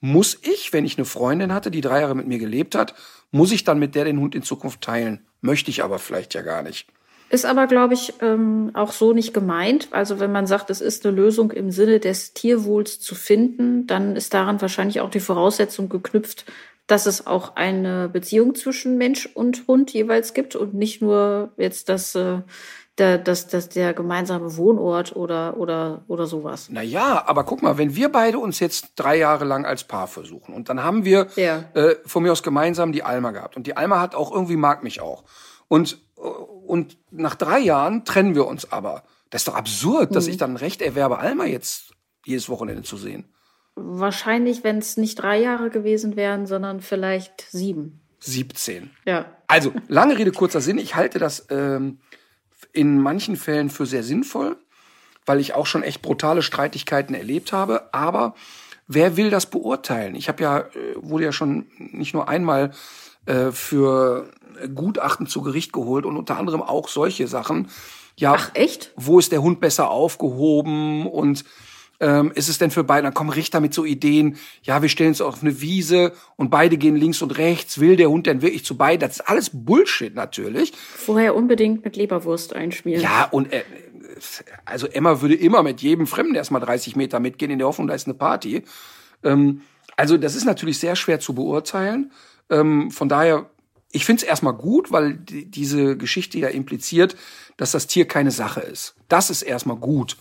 S2: muss ich, wenn ich eine Freundin hatte, die drei Jahre mit mir gelebt hat, muss ich dann mit der den Hund in Zukunft teilen? Möchte ich aber vielleicht ja gar nicht.
S3: Ist aber, glaube ich, ähm, auch so nicht gemeint. Also wenn man sagt, es ist eine Lösung im Sinne des Tierwohls zu finden, dann ist daran wahrscheinlich auch die Voraussetzung geknüpft, dass es auch eine Beziehung zwischen Mensch und Hund jeweils gibt und nicht nur jetzt das, äh, der, das, das, der gemeinsame Wohnort oder, oder, oder sowas.
S2: Naja, aber guck mal, wenn wir beide uns jetzt drei Jahre lang als Paar versuchen und dann haben wir ja. äh, von mir aus gemeinsam die Alma gehabt und die Alma hat auch irgendwie mag mich auch. Und und nach drei Jahren trennen wir uns aber. Das ist doch absurd, mhm. dass ich dann Recht erwerbe, Alma jetzt jedes Wochenende zu sehen.
S3: Wahrscheinlich, wenn es nicht drei Jahre gewesen wären, sondern vielleicht sieben.
S2: 17.
S3: Ja.
S2: Also, lange Rede, kurzer Sinn. Ich halte das ähm, in manchen Fällen für sehr sinnvoll, weil ich auch schon echt brutale Streitigkeiten erlebt habe. Aber wer will das beurteilen? Ich habe ja, äh, wurde ja schon nicht nur einmal äh, für Gutachten zu Gericht geholt und unter anderem auch solche Sachen. Ja,
S3: Ach, echt?
S2: Wo ist der Hund besser aufgehoben und ähm, ist es denn für beide? Dann kommen Richter mit so Ideen, ja, wir stellen uns auf eine Wiese und beide gehen links und rechts. Will der Hund denn wirklich zu beiden? Das ist alles Bullshit natürlich.
S3: Vorher unbedingt mit Leberwurst einschmieren.
S2: Ja, und äh, also Emma würde immer mit jedem Fremden erstmal 30 Meter mitgehen in der Hoffnung, da ist eine Party. Ähm, Also das ist natürlich sehr schwer zu beurteilen. Ähm, von daher, ich finde es erstmal gut, weil die, diese Geschichte ja impliziert, dass das Tier keine Sache ist. Das ist erstmal gut.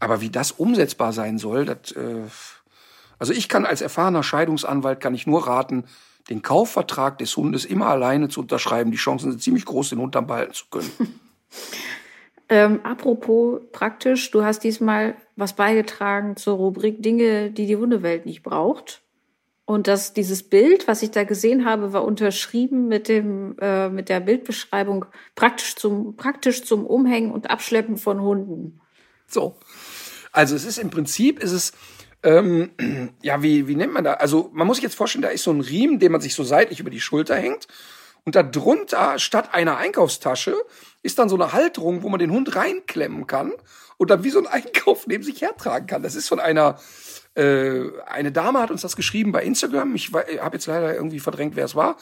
S2: Aber wie das umsetzbar sein soll, das, äh, also ich kann als erfahrener Scheidungsanwalt kann ich nur raten, den Kaufvertrag des Hundes immer alleine zu unterschreiben. Die Chancen sind ziemlich groß, den Hund dann behalten zu können.
S3: Ähm, apropos praktisch, du hast diesmal was beigetragen zur Rubrik Dinge, die die Hundewelt nicht braucht. Und das, dieses Bild, was ich da gesehen habe, war unterschrieben mit dem, äh, mit der Bildbeschreibung praktisch zum, praktisch zum Umhängen und Abschleppen von Hunden.
S2: So. Also es ist im Prinzip, ist es, ähm, ja, wie, wie nennt man da? Also man muss sich jetzt vorstellen, da ist so ein Riemen, den man sich so seitlich über die Schulter hängt. Und da drunter, statt einer Einkaufstasche, ist dann so eine Halterung, wo man den Hund reinklemmen kann und dann wie so ein Einkauf neben sich hertragen kann. Das ist von einer, äh, eine Dame hat uns das geschrieben bei Instagram. Ich habe jetzt leider irgendwie verdrängt, wer es war.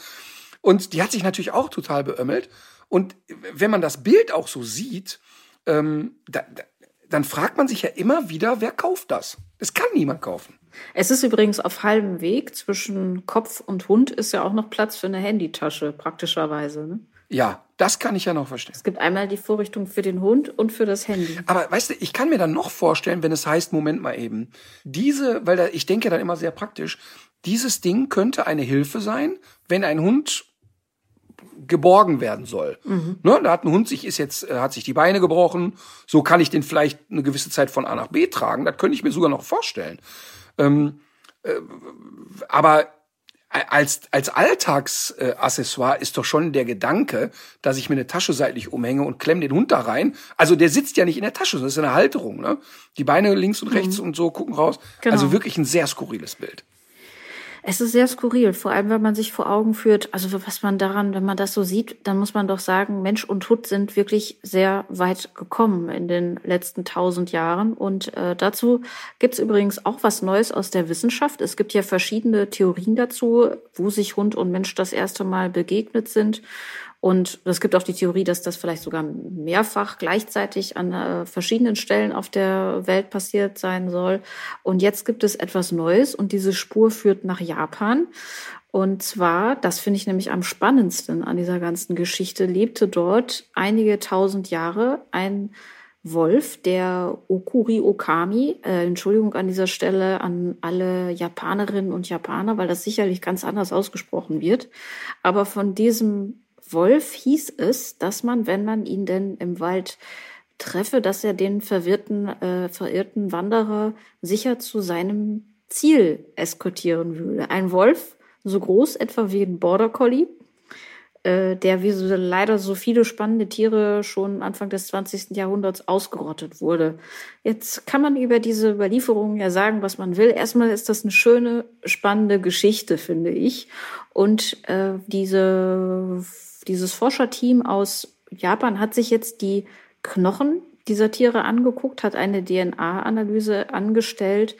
S2: Und die hat sich natürlich auch total beömmelt. Und wenn man das Bild auch so sieht, ähm, da, da, dann fragt man sich ja immer wieder, wer kauft das? Das kann niemand kaufen.
S3: Es ist übrigens auf halbem Weg zwischen Kopf und Hund ist ja auch noch Platz für eine Handytasche, praktischerweise. Ne?
S2: Ja, das kann ich ja noch verstehen.
S3: Es gibt einmal die Vorrichtung für den Hund und für das Handy.
S2: Aber weißt du, ich kann mir dann noch vorstellen, wenn es heißt, Moment mal eben, diese, weil da, ich denke dann immer sehr praktisch, dieses Ding könnte eine Hilfe sein, wenn ein Hund geborgen werden soll. Mhm. Ne, da hat ein Hund sich ist jetzt äh, hat sich die Beine gebrochen, so kann ich den vielleicht eine gewisse Zeit von A nach B tragen. Das könnte ich mir sogar noch vorstellen. Ähm, äh, aber als, als Alltagsaccessoire ist doch schon der Gedanke, dass ich mir eine Tasche seitlich umhänge und klemme den Hund da rein. Also der sitzt ja nicht in der Tasche, das ist eine Halterung. Ne? Die Beine links und rechts mhm. und so gucken raus. Genau. Also wirklich ein sehr skurriles Bild.
S3: Es ist sehr skurril, vor allem wenn man sich vor Augen führt, also was man daran, wenn man das so sieht, dann muss man doch sagen, Mensch und Hund sind wirklich sehr weit gekommen in den letzten tausend Jahren. Und äh, dazu gibt es übrigens auch was Neues aus der Wissenschaft. Es gibt ja verschiedene Theorien dazu, wo sich Hund und Mensch das erste Mal begegnet sind. Und es gibt auch die Theorie, dass das vielleicht sogar mehrfach gleichzeitig an äh, verschiedenen Stellen auf der Welt passiert sein soll. Und jetzt gibt es etwas Neues und diese Spur führt nach Japan. Und zwar, das finde ich nämlich am spannendsten an dieser ganzen Geschichte, lebte dort einige tausend Jahre ein Wolf, der Okuri Okami, äh, Entschuldigung an dieser Stelle an alle Japanerinnen und Japaner, weil das sicherlich ganz anders ausgesprochen wird. Aber von diesem Wolf hieß es, dass man, wenn man ihn denn im Wald treffe, dass er den verwirrten, äh, verirrten Wanderer sicher zu seinem Ziel eskortieren würde. Ein Wolf, so groß etwa wie ein Border Collie, äh, der wie so leider so viele spannende Tiere schon Anfang des 20. Jahrhunderts ausgerottet wurde. Jetzt kann man über diese Überlieferungen ja sagen, was man will. Erstmal ist das eine schöne, spannende Geschichte, finde ich. Und äh, diese dieses Forscherteam aus Japan hat sich jetzt die Knochen dieser Tiere angeguckt, hat eine DNA-Analyse angestellt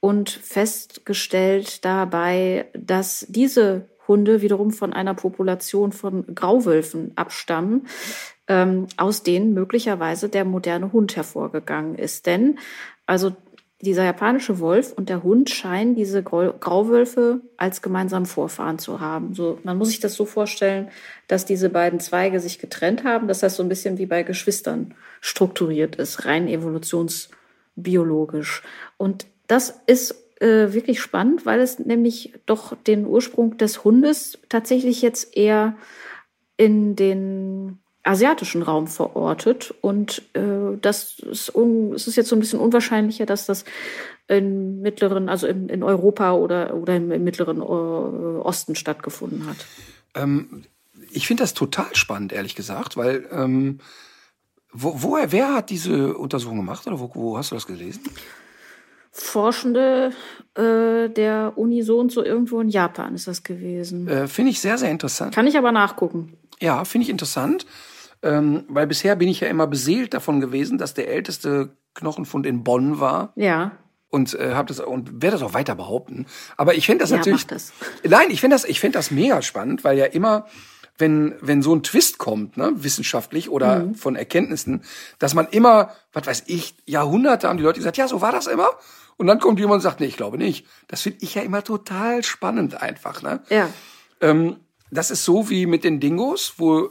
S3: und festgestellt dabei, dass diese Hunde wiederum von einer Population von Grauwölfen abstammen, ähm, aus denen möglicherweise der moderne Hund hervorgegangen ist. Denn also dieser japanische Wolf und der Hund scheinen diese Grauwölfe als gemeinsamen Vorfahren zu haben. So, man muss sich das so vorstellen, dass diese beiden Zweige sich getrennt haben, dass das so ein bisschen wie bei Geschwistern strukturiert ist, rein evolutionsbiologisch. Und das ist äh, wirklich spannend, weil es nämlich doch den Ursprung des Hundes tatsächlich jetzt eher in den asiatischen Raum verortet. Und äh, das ist, es ist jetzt so ein bisschen unwahrscheinlicher, dass das in mittleren, also in, in Europa oder, oder im, im mittleren äh, Osten stattgefunden hat.
S2: Ähm, ich finde das total spannend, ehrlich gesagt, weil ähm, wo, woher, wer hat diese Untersuchung gemacht oder wo, wo hast du das gelesen?
S3: Forschende äh, der Uni so und so irgendwo in Japan ist das gewesen.
S2: Äh, finde ich sehr, sehr interessant.
S3: Kann ich aber nachgucken.
S2: Ja, finde ich interessant. Ähm, weil bisher bin ich ja immer beseelt davon gewesen, dass der älteste Knochenfund in Bonn war.
S3: Ja.
S2: Und äh, habe das und werde das auch weiter behaupten. Aber ich finde das
S3: ja,
S2: natürlich.
S3: Mach das.
S2: Nein, ich finde das, ich finde das mega spannend, weil ja immer wenn, wenn so ein Twist kommt, ne, wissenschaftlich oder mhm. von Erkenntnissen, dass man immer, was weiß ich, Jahrhunderte haben die Leute gesagt, ja, so war das immer. Und dann kommt jemand und sagt, nee, ich glaube nicht. Das finde ich ja immer total spannend einfach. Ne?
S3: Ja.
S2: Ähm, das ist so wie mit den Dingos, wo äh,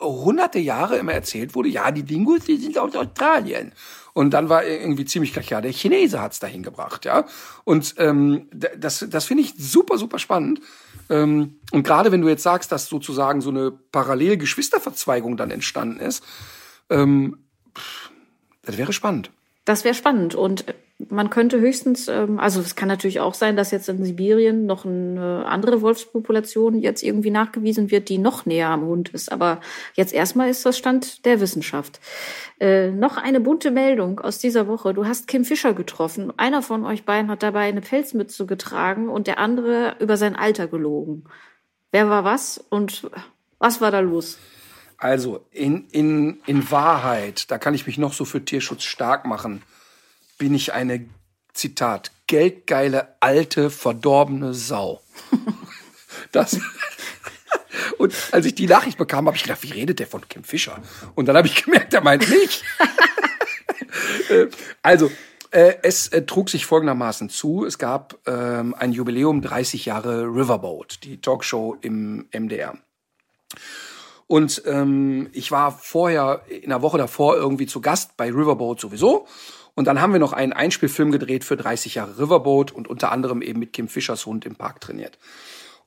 S2: hunderte Jahre immer erzählt wurde, ja, die Dingos, die sind aus Australien. Und dann war irgendwie ziemlich gleich, ja, der Chinese hat's dahin gebracht, ja. Und ähm, das, das finde ich super, super spannend. Ähm, und gerade wenn du jetzt sagst, dass sozusagen so eine Parallel-Geschwisterverzweigung dann entstanden ist, ähm, das wäre spannend.
S3: Das wäre spannend. Und man könnte höchstens, ähm, also es kann natürlich auch sein, dass jetzt in Sibirien noch eine andere Wolfspopulation jetzt irgendwie nachgewiesen wird, die noch näher am Hund ist. Aber jetzt erstmal ist das Stand der Wissenschaft. Äh, noch eine bunte Meldung aus dieser Woche. Du hast Kim Fischer getroffen. Einer von euch beiden hat dabei eine Pelzmütze getragen und der andere über sein Alter gelogen. Wer war was und was war da los?
S2: Also in, in, in Wahrheit, da kann ich mich noch so für Tierschutz stark machen bin ich eine, Zitat, geldgeile, alte, verdorbene Sau. das, und als ich die Nachricht bekam, habe ich gedacht, wie redet der von Kim Fischer? Und dann habe ich gemerkt, er meint mich. Äh, also, äh, es äh, trug sich folgendermaßen zu. Es gab ähm, ein Jubiläum 30 Jahre Riverboat, die Talkshow im MDR. Und ähm, ich war vorher, in der Woche davor irgendwie zu Gast bei Riverboat sowieso. Und dann haben wir noch einen Einspielfilm gedreht für 30 Jahre Riverboat und unter anderem eben mit Kim Fischers Hund im Park trainiert.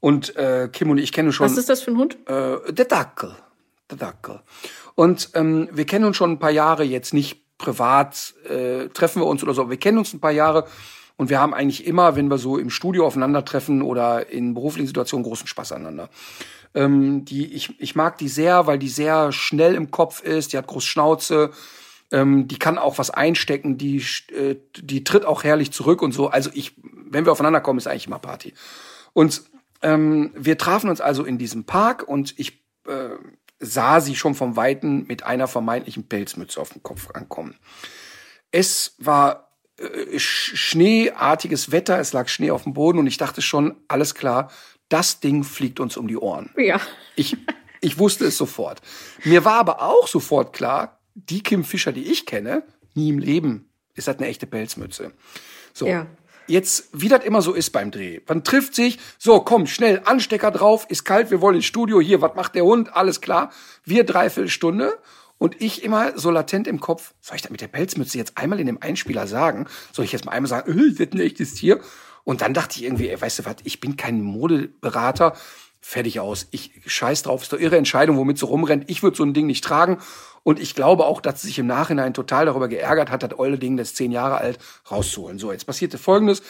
S2: Und äh, Kim und ich kennen schon.
S3: Was ist das für ein Hund?
S2: Äh, der Dackel. Der Dackel. Und ähm, wir kennen uns schon ein paar Jahre, jetzt nicht privat äh, treffen wir uns oder so. Wir kennen uns ein paar Jahre und wir haben eigentlich immer, wenn wir so im Studio aufeinandertreffen oder in beruflichen Situationen, großen Spaß aneinander. Ähm, die, ich, ich mag die sehr, weil die sehr schnell im Kopf ist, die hat groß Schnauze, ähm, die kann auch was einstecken, die, äh, die tritt auch herrlich zurück und so. Also ich, wenn wir aufeinander kommen, ist eigentlich immer Party. Und ähm, wir trafen uns also in diesem Park und ich äh, sah sie schon vom Weiten mit einer vermeintlichen Pelzmütze auf dem Kopf ankommen. Es war äh, schneeartiges Wetter, es lag Schnee auf dem Boden und ich dachte schon, alles klar, das Ding fliegt uns um die Ohren.
S3: Ja.
S2: Ich, ich wusste es sofort. Mir war aber auch sofort klar, die Kim Fischer, die ich kenne, nie im Leben ist das eine echte Pelzmütze. So. Ja. Jetzt, wie das immer so ist beim Dreh. Man trifft sich, so, komm, schnell, Anstecker drauf, ist kalt, wir wollen ins Studio, hier, was macht der Hund, alles klar. Wir dreiviertel Stunde und ich immer so latent im Kopf, soll ich das mit der Pelzmütze jetzt einmal in dem Einspieler sagen? Soll ich jetzt mal einmal sagen, äh, das ist ein echtes Tier? Und dann dachte ich irgendwie, ey, weißt du was, ich bin kein Modeberater, fertig aus. Ich scheiß drauf, ist doch ihre Entscheidung, womit sie rumrennt. Ich würde so ein Ding nicht tragen. Und ich glaube auch, dass sie sich im Nachhinein total darüber geärgert hat, das olle Ding, das zehn Jahre alt, rauszuholen. So, jetzt passierte Folgendes.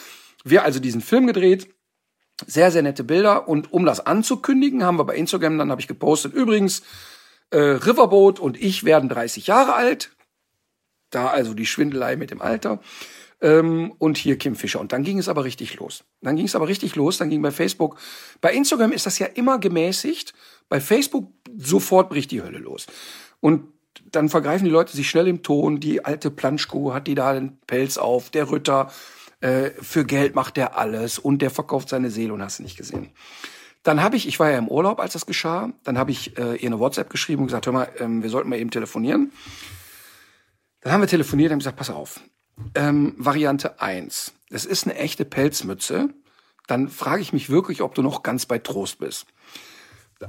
S2: Wir also diesen Film gedreht, sehr, sehr nette Bilder. Und um das anzukündigen, haben wir bei Instagram, dann habe ich gepostet, übrigens, äh, Riverboat und ich werden 30 Jahre alt. Da also die Schwindelei mit dem Alter ähm, und hier Kim Fischer. Und dann ging es aber richtig los. Dann ging es aber richtig los. Dann ging bei Facebook, bei Instagram ist das ja immer gemäßigt. Bei Facebook sofort bricht die Hölle los. Und dann vergreifen die Leute sich schnell im Ton. Die alte Planschkuh hat die da den Pelz auf. Der Ritter, äh, für Geld macht der alles und der verkauft seine Seele und hast nicht gesehen. Dann habe ich, ich war ja im Urlaub, als das geschah, dann habe ich äh, ihr eine WhatsApp geschrieben und gesagt, hör mal, ähm, wir sollten mal eben telefonieren. Dann haben wir telefoniert und haben gesagt, pass auf, ähm, Variante 1. Es ist eine echte Pelzmütze. Dann frage ich mich wirklich, ob du noch ganz bei Trost bist.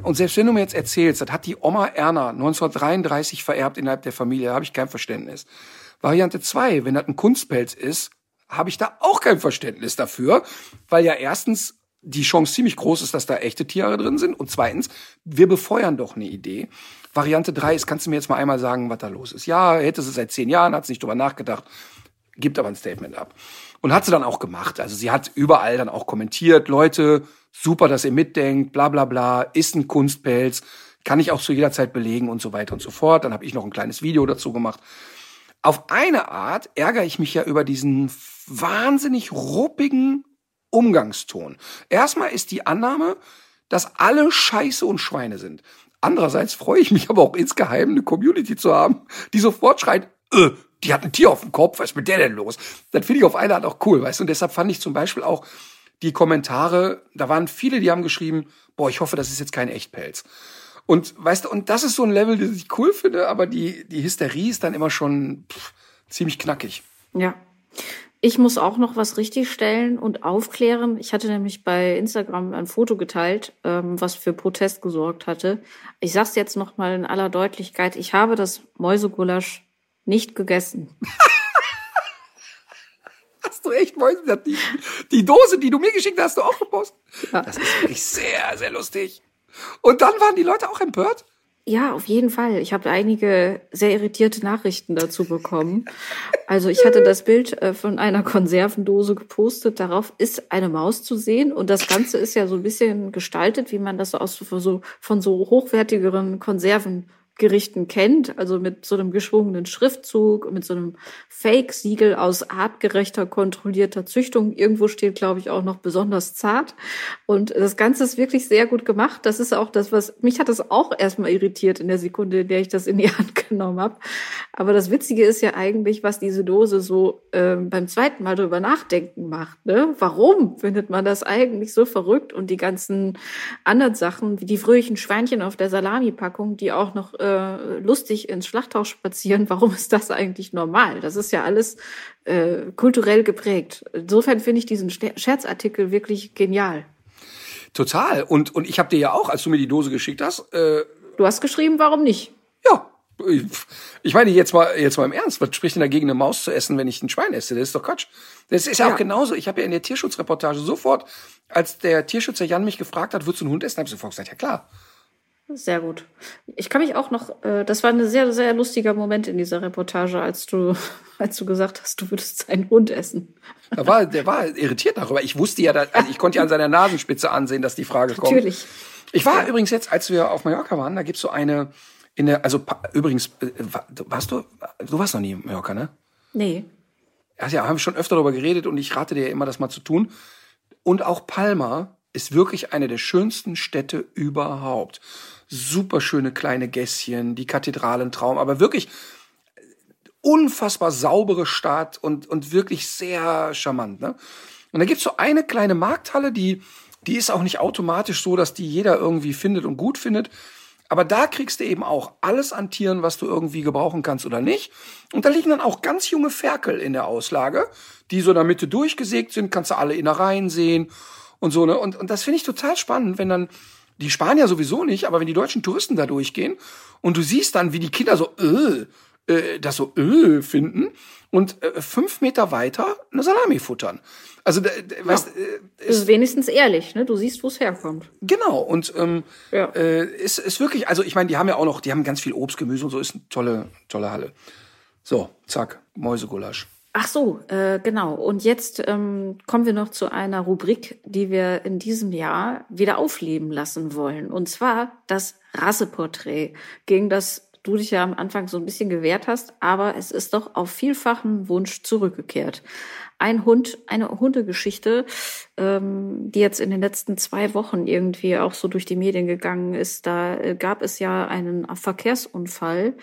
S2: Und selbst wenn du mir jetzt erzählst, das hat die Oma Erna 1933 vererbt innerhalb der Familie, da habe ich kein Verständnis. Variante 2, wenn das ein Kunstpelz ist, habe ich da auch kein Verständnis dafür, weil ja erstens die Chance ziemlich groß ist, dass da echte Tiere drin sind und zweitens, wir befeuern doch eine Idee. Variante 3 ist, kannst du mir jetzt mal einmal sagen, was da los ist? Ja, hätte sie seit zehn Jahren, hat sie nicht drüber nachgedacht gibt aber ein Statement ab. Und hat sie dann auch gemacht. Also sie hat überall dann auch kommentiert, Leute, super, dass ihr mitdenkt, bla bla bla, ist ein Kunstpelz, kann ich auch zu jeder Zeit belegen und so weiter und so fort. Dann habe ich noch ein kleines Video dazu gemacht. Auf eine Art ärgere ich mich ja über diesen wahnsinnig ruppigen Umgangston. Erstmal ist die Annahme, dass alle Scheiße und Schweine sind. Andererseits freue ich mich aber auch insgeheim, eine Community zu haben, die sofort schreit, äh, die hat ein Tier auf dem Kopf, was ist mit der denn los? Das finde ich auf eine Art auch cool, weißt du? Und deshalb fand ich zum Beispiel auch die Kommentare, da waren viele, die haben geschrieben, boah, ich hoffe, das ist jetzt kein Echtpelz. Und weißt du, und das ist so ein Level, das ich cool finde, aber die, die Hysterie ist dann immer schon pff, ziemlich knackig.
S3: Ja. Ich muss auch noch was richtigstellen und aufklären. Ich hatte nämlich bei Instagram ein Foto geteilt, ähm, was für Protest gesorgt hatte. Ich sag's jetzt noch mal in aller Deutlichkeit. Ich habe das Mäusegulasch nicht gegessen.
S2: hast du echt Mäuse? Die, die Dose, die du mir geschickt hast, hast du auch gepostet? Ja. Das ist wirklich sehr, sehr lustig. Und dann waren die Leute auch empört?
S3: Ja, auf jeden Fall. Ich habe einige sehr irritierte Nachrichten dazu bekommen. Also ich hatte das Bild äh, von einer Konservendose gepostet. Darauf ist eine Maus zu sehen. Und das Ganze ist ja so ein bisschen gestaltet, wie man das aus so, von so hochwertigeren Konserven Gerichten kennt, also mit so einem geschwungenen Schriftzug, mit so einem Fake-Siegel aus artgerechter, kontrollierter Züchtung. Irgendwo steht, glaube ich, auch noch besonders zart. Und das Ganze ist wirklich sehr gut gemacht. Das ist auch das, was mich hat das auch erstmal irritiert in der Sekunde, in der ich das in die Hand genommen habe. Aber das Witzige ist ja eigentlich, was diese Dose so äh, beim zweiten Mal drüber nachdenken macht. Ne? Warum findet man das eigentlich so verrückt? Und die ganzen anderen Sachen, wie die fröhlichen Schweinchen auf der Salami-Packung, die auch noch äh, lustig ins Schlachthaus spazieren, warum ist das eigentlich normal? Das ist ja alles äh, kulturell geprägt. Insofern finde ich diesen Scherzartikel wirklich genial.
S2: Total. Und, und ich habe dir ja auch, als du mir die Dose geschickt hast. Äh,
S3: du hast geschrieben, warum nicht?
S2: Ja. Ich meine, jetzt mal, jetzt mal im Ernst, was spricht denn dagegen, eine Maus zu essen, wenn ich ein Schwein esse? Das ist doch Quatsch. Das ist ja, ja. auch genauso. Ich habe ja in der Tierschutzreportage sofort, als der Tierschützer Jan mich gefragt hat, würdest du einen Hund essen, habe ich sofort gesagt, ja klar.
S3: Sehr gut. Ich kann mich auch noch, äh, das war ein sehr, sehr lustiger Moment in dieser Reportage, als du, als du gesagt hast, du würdest einen Hund essen.
S2: Der war, der war irritiert darüber. Ich wusste ja, dass, also ich konnte ja an seiner Nasenspitze ansehen, dass die Frage kommt. Natürlich. Ich war ja. übrigens jetzt, als wir auf Mallorca waren, da gibt's so eine, in der, also übrigens, äh, warst du, du warst noch nie in Mallorca, ne?
S3: Nee.
S2: Also ja, haben wir schon öfter darüber geredet und ich rate dir ja immer, das mal zu tun. Und auch Palma ist wirklich eine der schönsten Städte überhaupt super schöne kleine Gässchen, die Kathedralentraum, aber wirklich unfassbar saubere Stadt und, und wirklich sehr charmant. Ne? Und da gibt's so eine kleine Markthalle, die, die ist auch nicht automatisch so, dass die jeder irgendwie findet und gut findet. Aber da kriegst du eben auch alles an Tieren, was du irgendwie gebrauchen kannst oder nicht. Und da liegen dann auch ganz junge Ferkel in der Auslage, die so in der Mitte durchgesägt sind, kannst du alle Innereien sehen und so, ne? Und, und das finde ich total spannend, wenn dann die Spanier sowieso nicht, aber wenn die deutschen Touristen da durchgehen und du siehst dann, wie die Kinder so äh, äh, das so äh, finden und äh, fünf Meter weiter eine Salami futtern. Also, ja. weißt,
S3: äh, ist, ist wenigstens ehrlich, ne? Du siehst, wo es herkommt.
S2: Genau. Und ähm, ja. äh, ist, ist wirklich, also ich meine, die haben ja auch noch, die haben ganz viel Obst, Gemüse und so, ist eine tolle, tolle Halle. So, zack, Mäusegulasch.
S3: Ach so, äh, genau. Und jetzt ähm, kommen wir noch zu einer Rubrik, die wir in diesem Jahr wieder aufleben lassen wollen. Und zwar das Rasseporträt, gegen das du dich ja am Anfang so ein bisschen gewehrt hast, aber es ist doch auf vielfachen Wunsch zurückgekehrt. Ein Hund, eine Hundegeschichte, ähm, die jetzt in den letzten zwei Wochen irgendwie auch so durch die Medien gegangen ist. Da äh, gab es ja einen Verkehrsunfall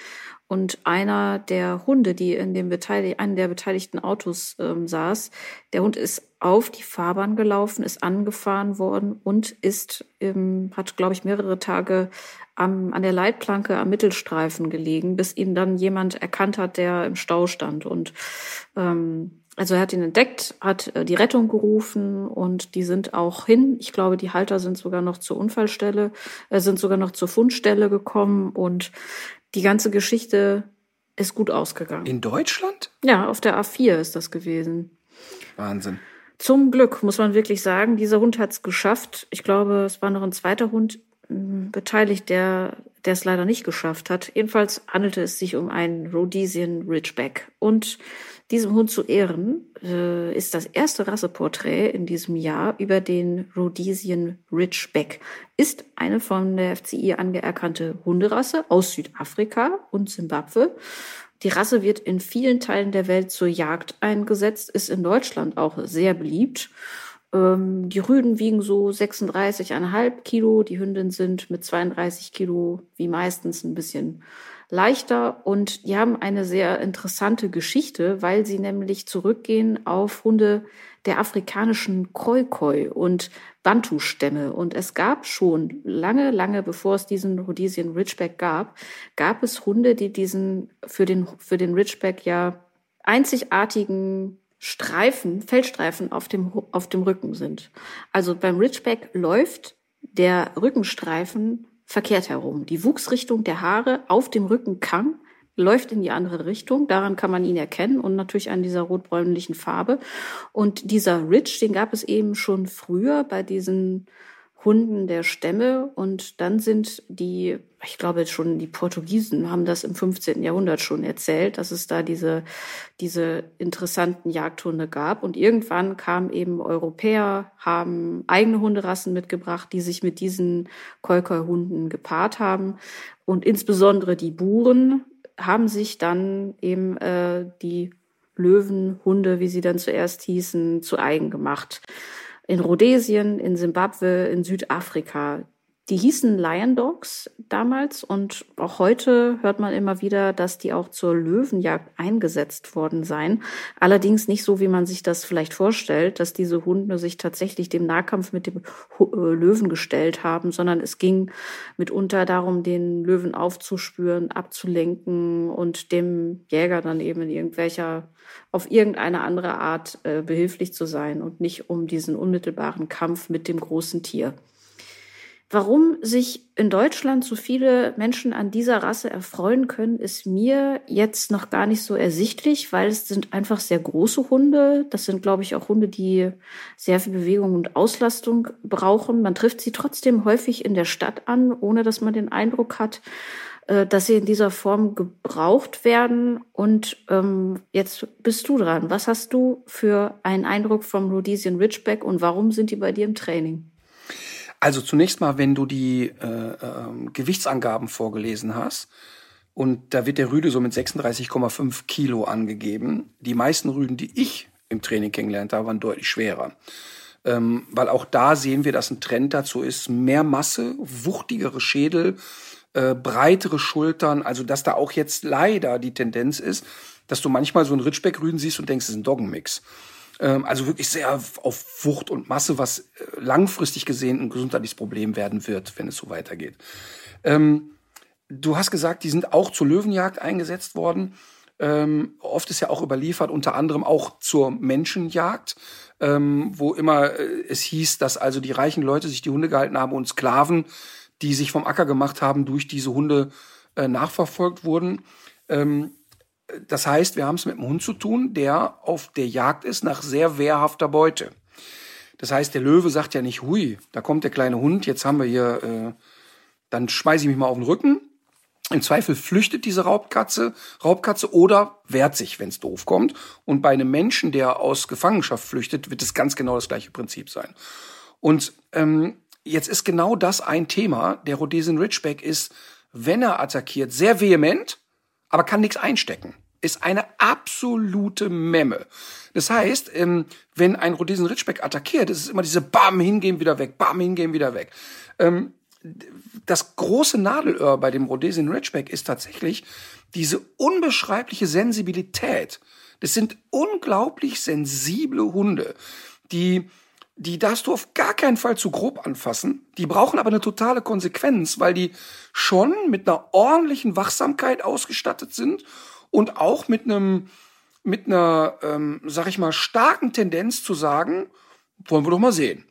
S3: und einer der Hunde, die in dem Beteilig einen der beteiligten Autos ähm, saß, der Hund ist auf die Fahrbahn gelaufen, ist angefahren worden und ist, ähm, hat, glaube ich, mehrere Tage am, an der Leitplanke am Mittelstreifen gelegen, bis ihn dann jemand erkannt hat, der im Stau stand. Und ähm, also er hat ihn entdeckt, hat äh, die Rettung gerufen und die sind auch hin. Ich glaube, die Halter sind sogar noch zur Unfallstelle, äh, sind sogar noch zur Fundstelle gekommen und die ganze Geschichte ist gut ausgegangen.
S2: In Deutschland?
S3: Ja, auf der A4 ist das gewesen.
S2: Wahnsinn.
S3: Zum Glück muss man wirklich sagen, dieser Hund hat es geschafft. Ich glaube, es war noch ein zweiter Hund hm, beteiligt, der der es leider nicht geschafft hat. Jedenfalls handelte es sich um einen Rhodesian Ridgeback. Und diesem Hund zu ehren äh, ist das erste Rasseporträt in diesem Jahr über den Rhodesian Ridgeback. Ist eine von der FCI angeerkannte Hunderasse aus Südafrika und Simbabwe. Die Rasse wird in vielen Teilen der Welt zur Jagd eingesetzt, ist in Deutschland auch sehr beliebt. Ähm, die Rüden wiegen so 36,5 Kilo, die Hündin sind mit 32 Kilo wie meistens ein bisschen leichter und die haben eine sehr interessante Geschichte, weil sie nämlich zurückgehen auf Hunde der afrikanischen Khoikhoi und Bantu-Stämme. Und es gab schon lange, lange bevor es diesen Rhodesian Ridgeback gab, gab es Hunde, die diesen für den, für den Ridgeback ja einzigartigen Streifen, Feldstreifen auf dem, auf dem Rücken sind. Also beim Ridgeback läuft der Rückenstreifen verkehrt herum. Die Wuchsrichtung der Haare auf dem Rückenkamm läuft in die andere Richtung. Daran kann man ihn erkennen und natürlich an dieser rotbräunlichen Farbe. Und dieser Ridge, den gab es eben schon früher bei diesen Hunden der Stämme und dann sind die, ich glaube schon die Portugiesen haben das im 15. Jahrhundert schon erzählt, dass es da diese, diese interessanten Jagdhunde gab und irgendwann kamen eben Europäer, haben eigene Hunderassen mitgebracht, die sich mit diesen Kolkoi-Hunden gepaart haben und insbesondere die Buren haben sich dann eben äh, die Löwenhunde, wie sie dann zuerst hießen, zu eigen gemacht in Rhodesien, in Simbabwe, in Südafrika. Die hießen Lion Dogs damals und auch heute hört man immer wieder, dass die auch zur Löwenjagd eingesetzt worden seien. Allerdings nicht so, wie man sich das vielleicht vorstellt, dass diese Hunde sich tatsächlich dem Nahkampf mit dem äh, Löwen gestellt haben, sondern es ging mitunter darum, den Löwen aufzuspüren, abzulenken und dem Jäger dann eben in irgendwelcher auf irgendeine andere Art äh, behilflich zu sein und nicht um diesen unmittelbaren Kampf mit dem großen Tier. Warum sich in Deutschland so viele Menschen an dieser Rasse erfreuen können, ist mir jetzt noch gar nicht so ersichtlich, weil es sind einfach sehr große Hunde. Das sind, glaube ich, auch Hunde, die sehr viel Bewegung und Auslastung brauchen. Man trifft sie trotzdem häufig in der Stadt an, ohne dass man den Eindruck hat, äh, dass sie in dieser Form gebraucht werden. Und ähm, jetzt bist du dran. Was hast du für einen Eindruck vom Rhodesian Ridgeback und warum sind die bei dir im Training?
S2: Also zunächst mal, wenn du die äh, äh, Gewichtsangaben vorgelesen hast, und da wird der Rüde so mit 36,5 Kilo angegeben. Die meisten Rüden, die ich im Training kennengelernt habe, waren deutlich schwerer. Ähm, weil auch da sehen wir, dass ein Trend dazu ist, mehr Masse, wuchtigere Schädel, äh, breitere Schultern, also dass da auch jetzt leider die Tendenz ist, dass du manchmal so einen Ritschbeck-Rüden siehst und denkst, es ist ein Doggenmix. Ähm, also wirklich sehr auf Wucht und Masse, was äh, langfristig gesehen ein gesundheitliches Problem werden wird, wenn es so weitergeht. Ähm, du hast gesagt, die sind auch zur Löwenjagd eingesetzt worden. Ähm, oft ist ja auch überliefert, unter anderem auch zur Menschenjagd, ähm, wo immer äh, es hieß, dass also die reichen Leute sich die Hunde gehalten haben und Sklaven die sich vom Acker gemacht haben, durch diese Hunde äh, nachverfolgt wurden. Ähm, das heißt, wir haben es mit einem Hund zu tun, der auf der Jagd ist nach sehr wehrhafter Beute. Das heißt, der Löwe sagt ja nicht, hui, da kommt der kleine Hund, jetzt haben wir hier, äh, dann schmeiße ich mich mal auf den Rücken. Im Zweifel flüchtet diese Raubkatze, Raubkatze oder wehrt sich, wenn es doof kommt. Und bei einem Menschen, der aus Gefangenschaft flüchtet, wird es ganz genau das gleiche Prinzip sein. Und ähm, Jetzt ist genau das ein Thema. Der Rhodesian Ridgeback ist, wenn er attackiert, sehr vehement, aber kann nichts einstecken. Ist eine absolute Memme. Das heißt, ähm, wenn ein Rhodesian Ridgeback attackiert, ist es immer diese Bam, hingehen, wieder weg, Bam, hingehen, wieder weg. Ähm, das große Nadelöhr bei dem Rhodesian Ridgeback ist tatsächlich diese unbeschreibliche Sensibilität. Das sind unglaublich sensible Hunde, die die darfst du auf gar keinen Fall zu grob anfassen. Die brauchen aber eine totale Konsequenz, weil die schon mit einer ordentlichen Wachsamkeit ausgestattet sind und auch mit einem, mit einer, ähm, sag ich mal, starken Tendenz zu sagen, wollen wir doch mal sehen.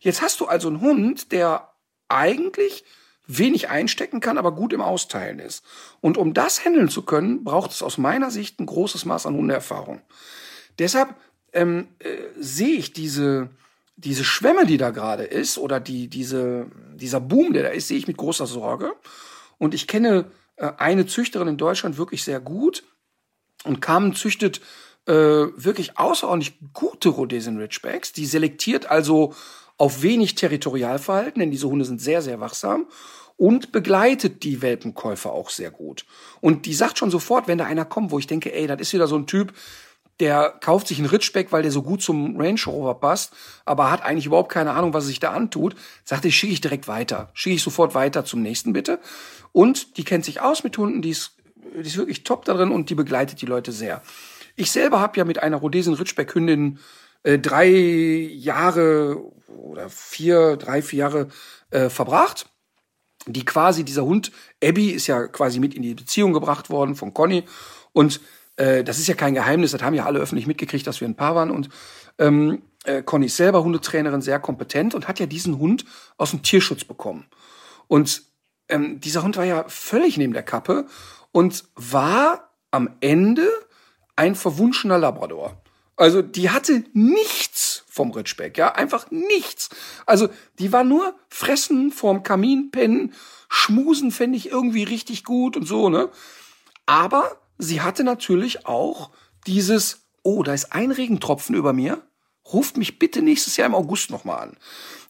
S2: Jetzt hast du also einen Hund, der eigentlich wenig einstecken kann, aber gut im Austeilen ist. Und um das handeln zu können, braucht es aus meiner Sicht ein großes Maß an Hundeerfahrung. Deshalb ähm, äh, sehe ich diese, diese Schwemme, die da gerade ist, oder die, diese, dieser Boom, der da ist, sehe ich mit großer Sorge. Und ich kenne äh, eine Züchterin in Deutschland wirklich sehr gut. Und Carmen züchtet äh, wirklich außerordentlich gute Rhodesian Ridgebacks. Die selektiert also auf wenig Territorialverhalten, denn diese Hunde sind sehr, sehr wachsam und begleitet die Welpenkäufer auch sehr gut. Und die sagt schon sofort, wenn da einer kommt, wo ich denke, ey, das ist wieder so ein Typ, der kauft sich einen Ritschbeck, weil der so gut zum Range Rover passt, aber hat eigentlich überhaupt keine Ahnung, was er sich da antut, sagt er, schicke ich direkt weiter. Schicke ich sofort weiter zum nächsten bitte. Und die kennt sich aus mit Hunden, die ist, die ist wirklich top darin und die begleitet die Leute sehr. Ich selber habe ja mit einer Rhodesian Ritschbeck Hündin äh, drei Jahre oder vier, drei, vier Jahre äh, verbracht. Die quasi, dieser Hund, Abby, ist ja quasi mit in die Beziehung gebracht worden von Conny. Und äh, das ist ja kein Geheimnis, das haben ja alle öffentlich mitgekriegt, dass wir ein Paar waren. Und ähm, äh, Conny ist selber Hundetrainerin, sehr kompetent und hat ja diesen Hund aus dem Tierschutz bekommen. Und ähm, dieser Hund war ja völlig neben der Kappe und war am Ende ein verwunschener Labrador. Also die hatte nichts vom Ritschbeck, ja, einfach nichts. Also die war nur fressen vorm Kamin, pennen, schmusen fände ich irgendwie richtig gut und so, ne? Aber sie hatte natürlich auch dieses, oh, da ist ein Regentropfen über mir, ruft mich bitte nächstes Jahr im August nochmal an.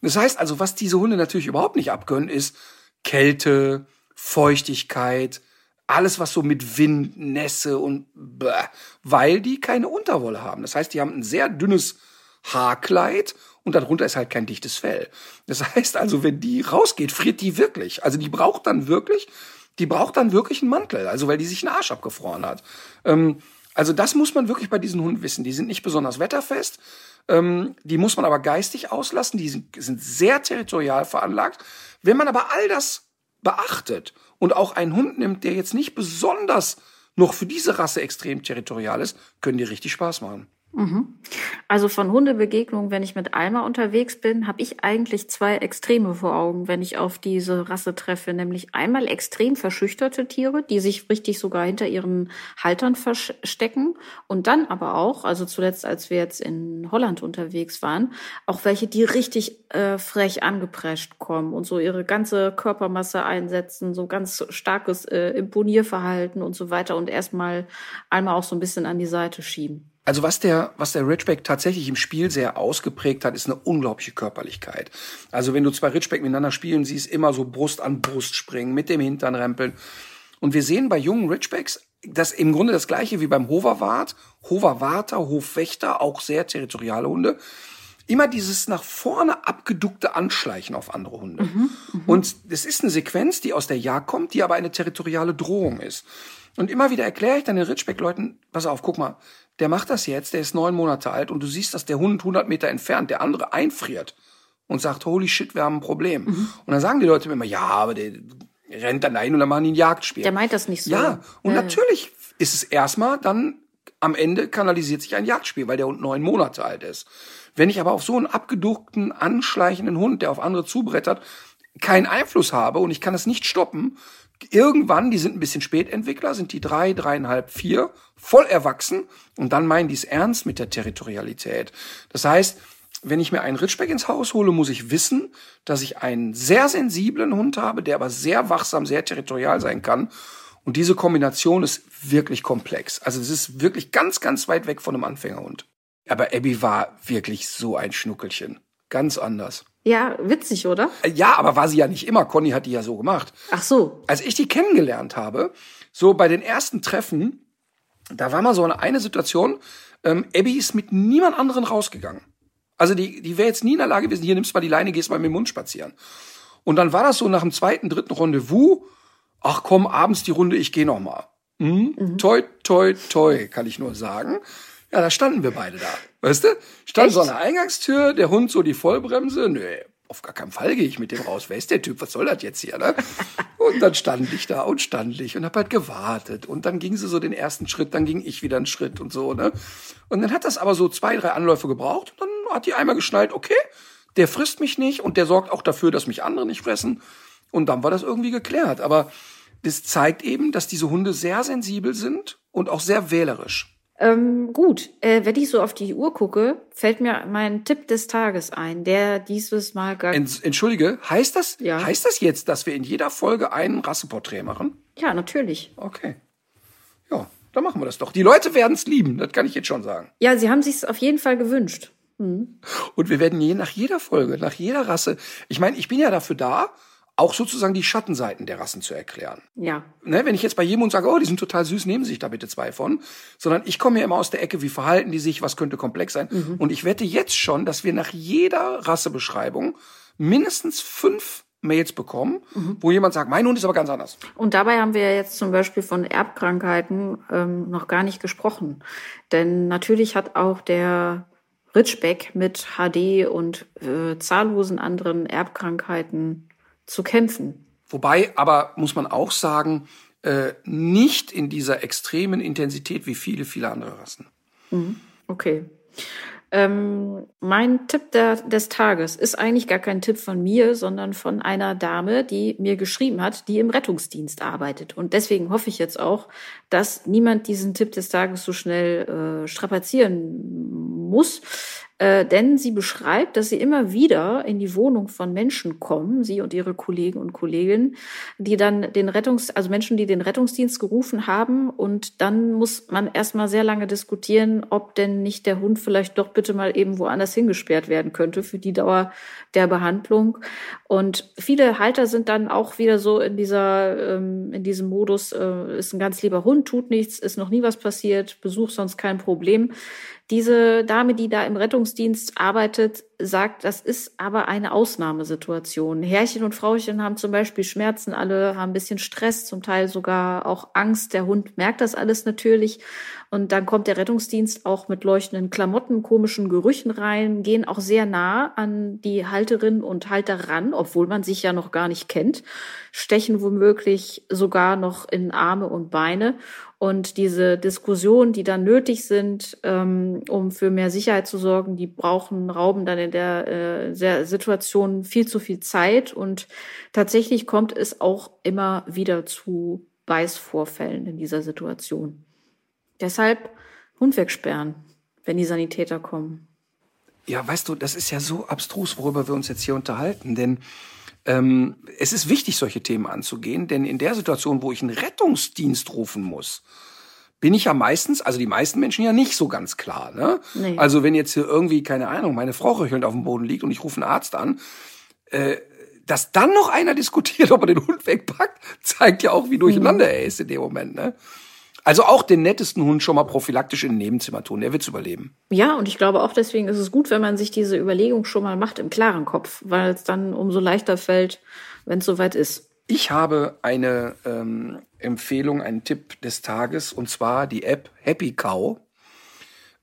S2: Das heißt also, was diese Hunde natürlich überhaupt nicht abkönnen, ist Kälte, Feuchtigkeit, alles, was so mit Wind, Nässe und bäh, weil die keine Unterwolle haben. Das heißt, die haben ein sehr dünnes Haarkleid und darunter ist halt kein dichtes Fell. Das heißt also, wenn die rausgeht, friert die wirklich. Also die braucht dann wirklich, die braucht dann wirklich einen Mantel, also weil die sich einen Arsch abgefroren hat. Ähm, also das muss man wirklich bei diesen Hunden wissen. Die sind nicht besonders wetterfest, ähm, die muss man aber geistig auslassen, die sind, sind sehr territorial veranlagt. Wenn man aber all das beachtet und auch einen Hund nimmt, der jetzt nicht besonders noch für diese Rasse extrem territorial ist, können die richtig Spaß machen.
S3: Mhm. Also von Hundebegegnungen, wenn ich mit Alma unterwegs bin, habe ich eigentlich zwei Extreme vor Augen, wenn ich auf diese Rasse treffe. Nämlich einmal extrem verschüchterte Tiere, die sich richtig sogar hinter ihren Haltern verstecken. Und dann aber auch, also zuletzt, als wir jetzt in Holland unterwegs waren, auch welche, die richtig äh, frech angeprescht kommen und so ihre ganze Körpermasse einsetzen, so ganz starkes äh, Imponierverhalten und so weiter und erstmal einmal auch so ein bisschen an die Seite schieben.
S2: Also was der, was der Ridgeback tatsächlich im Spiel sehr ausgeprägt hat, ist eine unglaubliche Körperlichkeit. Also wenn du zwei Ridgeback miteinander spielen siehst, immer so Brust an Brust springen, mit dem Hintern rempeln. Und wir sehen bei jungen Ridgebacks das im Grunde das gleiche wie beim Hoverwart, Hoverwarter, Hofwächter, auch sehr territoriale Hunde. Immer dieses nach vorne abgeduckte Anschleichen auf andere Hunde. Mhm, mh. Und es ist eine Sequenz, die aus der Jagd kommt, die aber eine territoriale Drohung ist. Und immer wieder erkläre ich dann den Ridgeback-Leuten, pass auf, guck mal, der macht das jetzt, der ist neun Monate alt und du siehst, dass der Hund 100 Meter entfernt, der andere einfriert und sagt, holy shit, wir haben ein Problem. Mhm. Und dann sagen die Leute mir immer, ja, aber der rennt dann ein und dann machen die ein Jagdspiel.
S3: Der meint das nicht so.
S2: Ja, und ja. natürlich ist es erstmal dann am Ende kanalisiert sich ein Jagdspiel, weil der Hund neun Monate alt ist. Wenn ich aber auf so einen abgeduckten, anschleichenden Hund, der auf andere zubrettert, keinen Einfluss habe und ich kann es nicht stoppen, irgendwann, die sind ein bisschen Spätentwickler, sind die drei, dreieinhalb, vier, voll erwachsen und dann meinen die es ernst mit der Territorialität. Das heißt, wenn ich mir einen Ritschbeck ins Haus hole, muss ich wissen, dass ich einen sehr sensiblen Hund habe, der aber sehr wachsam, sehr territorial sein kann. Und diese Kombination ist wirklich komplex. Also es ist wirklich ganz, ganz weit weg von einem Anfängerhund. Aber Abby war wirklich so ein Schnuckelchen. Ganz anders.
S3: Ja, witzig, oder?
S2: Ja, aber war sie ja nicht immer. Conny hat die ja so gemacht.
S3: Ach so.
S2: Als ich die kennengelernt habe, so bei den ersten Treffen, da war mal so eine, eine Situation, ähm, Abby ist mit niemand anderen rausgegangen. Also die, die wäre jetzt nie in der Lage gewesen, hier nimmst mal die Leine, gehst mal mit dem Mund spazieren. Und dann war das so nach dem zweiten, dritten Rendezvous, ach komm, abends die Runde, ich gehe noch mal. Mhm. Mhm. Toi, toi, toi, kann ich nur sagen. Ja, da standen wir beide da. Weißt du? Stand Echt? so an der Eingangstür, der Hund so die Vollbremse. Nö, auf gar keinen Fall gehe ich mit dem raus. Wer ist der Typ? Was soll das jetzt hier, ne? Und dann stand ich da und stand ich und hab halt gewartet. Und dann ging sie so den ersten Schritt, dann ging ich wieder einen Schritt und so, ne? Und dann hat das aber so zwei, drei Anläufe gebraucht. Und dann hat die einmal geschnallt, okay, der frisst mich nicht und der sorgt auch dafür, dass mich andere nicht fressen. Und dann war das irgendwie geklärt. Aber das zeigt eben, dass diese Hunde sehr sensibel sind und auch sehr wählerisch.
S3: Ähm, gut, äh, wenn ich so auf die Uhr gucke, fällt mir mein Tipp des Tages ein, der dieses Mal gar.
S2: Entschuldige, heißt das, ja. heißt das jetzt, dass wir in jeder Folge ein Rasseporträt machen?
S3: Ja, natürlich.
S2: Okay. Ja, dann machen wir das doch. Die Leute werden es lieben, das kann ich jetzt schon sagen.
S3: Ja, sie haben sich auf jeden Fall gewünscht.
S2: Mhm. Und wir werden je nach jeder Folge, nach jeder Rasse. Ich meine, ich bin ja dafür da, auch sozusagen die Schattenseiten der Rassen zu erklären.
S3: Ja.
S2: Ne, wenn ich jetzt bei jedem und sage, oh, die sind total süß, nehmen Sie sich da bitte zwei von, sondern ich komme ja immer aus der Ecke, wie verhalten die sich, was könnte komplex sein. Mhm. Und ich wette jetzt schon, dass wir nach jeder Rassebeschreibung mindestens fünf Mails bekommen, mhm. wo jemand sagt, mein Hund ist aber ganz anders.
S3: Und dabei haben wir ja jetzt zum Beispiel von Erbkrankheiten ähm, noch gar nicht gesprochen. Denn natürlich hat auch der Ritschbeck mit HD und äh, zahllosen anderen Erbkrankheiten zu kämpfen.
S2: Wobei, aber muss man auch sagen, äh, nicht in dieser extremen Intensität wie viele, viele andere Rassen.
S3: Mhm. Okay. Ähm, mein Tipp der, des Tages ist eigentlich gar kein Tipp von mir, sondern von einer Dame, die mir geschrieben hat, die im Rettungsdienst arbeitet. Und deswegen hoffe ich jetzt auch, dass niemand diesen Tipp des Tages so schnell äh, strapazieren muss. Äh, denn sie beschreibt, dass sie immer wieder in die Wohnung von Menschen kommen, sie und ihre Kollegen und Kolleginnen, die dann den Rettungs, also Menschen, die den Rettungsdienst gerufen haben. Und dann muss man erstmal sehr lange diskutieren, ob denn nicht der Hund vielleicht doch bitte mal eben woanders hingesperrt werden könnte für die Dauer der Behandlung. Und viele Halter sind dann auch wieder so in dieser, ähm, in diesem Modus, äh, ist ein ganz lieber Hund, tut nichts, ist noch nie was passiert, Besuch sonst kein Problem. Diese Dame, die da im Rettungsdienst arbeitet, sagt, das ist aber eine Ausnahmesituation. Herrchen und Frauchen haben zum Beispiel Schmerzen, alle haben ein bisschen Stress, zum Teil sogar auch Angst. Der Hund merkt das alles natürlich. Und dann kommt der Rettungsdienst auch mit leuchtenden Klamotten, komischen Gerüchen rein, gehen auch sehr nah an die Halterinnen und Halter ran, obwohl man sich ja noch gar nicht kennt, stechen womöglich sogar noch in Arme und Beine. Und diese Diskussionen, die dann nötig sind, ähm, um für mehr Sicherheit zu sorgen, die brauchen, rauben dann in der, äh, der Situation viel zu viel Zeit. Und tatsächlich kommt es auch immer wieder zu Beißvorfällen in dieser Situation. Deshalb Hund wegsperren, wenn die Sanitäter kommen.
S2: Ja, weißt du, das ist ja so abstrus, worüber wir uns jetzt hier unterhalten, denn ähm, es ist wichtig, solche Themen anzugehen, denn in der Situation, wo ich einen Rettungsdienst rufen muss, bin ich ja meistens, also die meisten Menschen ja nicht so ganz klar. Ne? Nee. Also wenn jetzt hier irgendwie, keine Ahnung, meine Frau röchelnd auf dem Boden liegt und ich rufe einen Arzt an, äh, dass dann noch einer diskutiert, ob er den Hund wegpackt, zeigt ja auch, wie durcheinander mhm. er ist in dem Moment. Ne? Also auch den nettesten Hund schon mal prophylaktisch in ein Nebenzimmer tun. Der wird's überleben.
S3: Ja, und ich glaube auch deswegen ist es gut, wenn man sich diese Überlegung schon mal macht im klaren Kopf, weil es dann umso leichter fällt, wenn es soweit ist.
S2: Ich habe eine ähm, Empfehlung, einen Tipp des Tages, und zwar die App Happy Cow.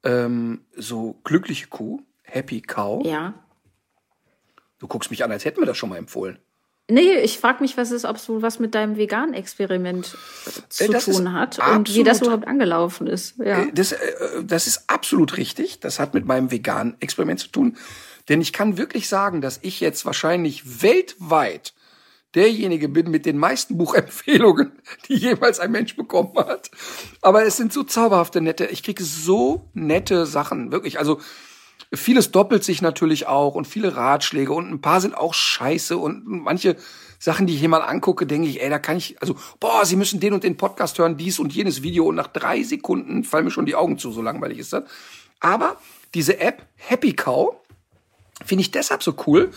S2: Ähm, so glückliche Kuh, Happy Cow.
S3: Ja.
S2: Du guckst mich an, als hätten wir das schon mal empfohlen.
S3: Nee, ich frage mich, was ist, ob es wohl was mit deinem Vegan-Experiment äh, zu das tun hat und wie das überhaupt angelaufen ist. Ja.
S2: Äh, das, äh, das ist absolut richtig. Das hat mit meinem Vegan-Experiment zu tun. Denn ich kann wirklich sagen, dass ich jetzt wahrscheinlich weltweit derjenige bin mit den meisten Buchempfehlungen, die jemals ein Mensch bekommen hat. Aber es sind so zauberhafte, nette, ich kriege so nette Sachen, wirklich. Also Vieles doppelt sich natürlich auch und viele Ratschläge und ein paar sind auch scheiße und manche Sachen, die ich hier mal angucke, denke ich, ey, da kann ich, also, boah, Sie müssen den und den Podcast hören, dies und jenes Video und nach drei Sekunden fallen mir schon die Augen zu, so langweilig ist das. Aber diese App Happy Cow finde ich deshalb so cool,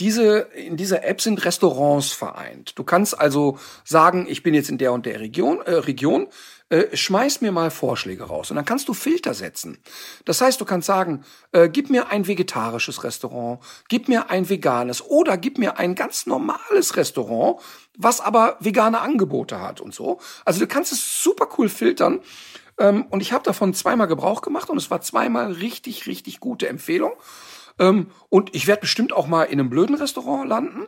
S2: diese, in dieser App sind Restaurants vereint. Du kannst also sagen, ich bin jetzt in der und der Region, äh, Region äh, schmeiß mir mal Vorschläge raus. Und dann kannst du Filter setzen. Das heißt, du kannst sagen, äh, gib mir ein vegetarisches Restaurant, gib mir ein veganes oder gib mir ein ganz normales Restaurant, was aber vegane Angebote hat und so. Also du kannst es super cool filtern. Ähm, und ich habe davon zweimal Gebrauch gemacht und es war zweimal richtig, richtig gute Empfehlung. Ähm, und ich werde bestimmt auch mal in einem blöden Restaurant landen.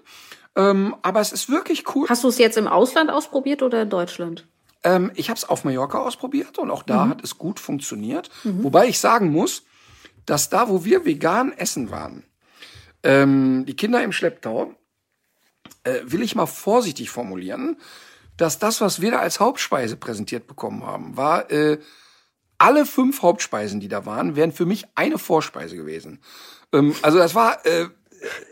S2: Ähm, aber es ist wirklich cool.
S3: Hast du es jetzt im Ausland ausprobiert oder in Deutschland?
S2: Ähm, ich habe es auf Mallorca ausprobiert und auch da mhm. hat es gut funktioniert. Mhm. Wobei ich sagen muss, dass da, wo wir vegan essen waren, ähm, die Kinder im Schlepptau, äh, will ich mal vorsichtig formulieren, dass das, was wir da als Hauptspeise präsentiert bekommen haben, war äh, alle fünf Hauptspeisen, die da waren, wären für mich eine Vorspeise gewesen. Ähm, also das war, äh,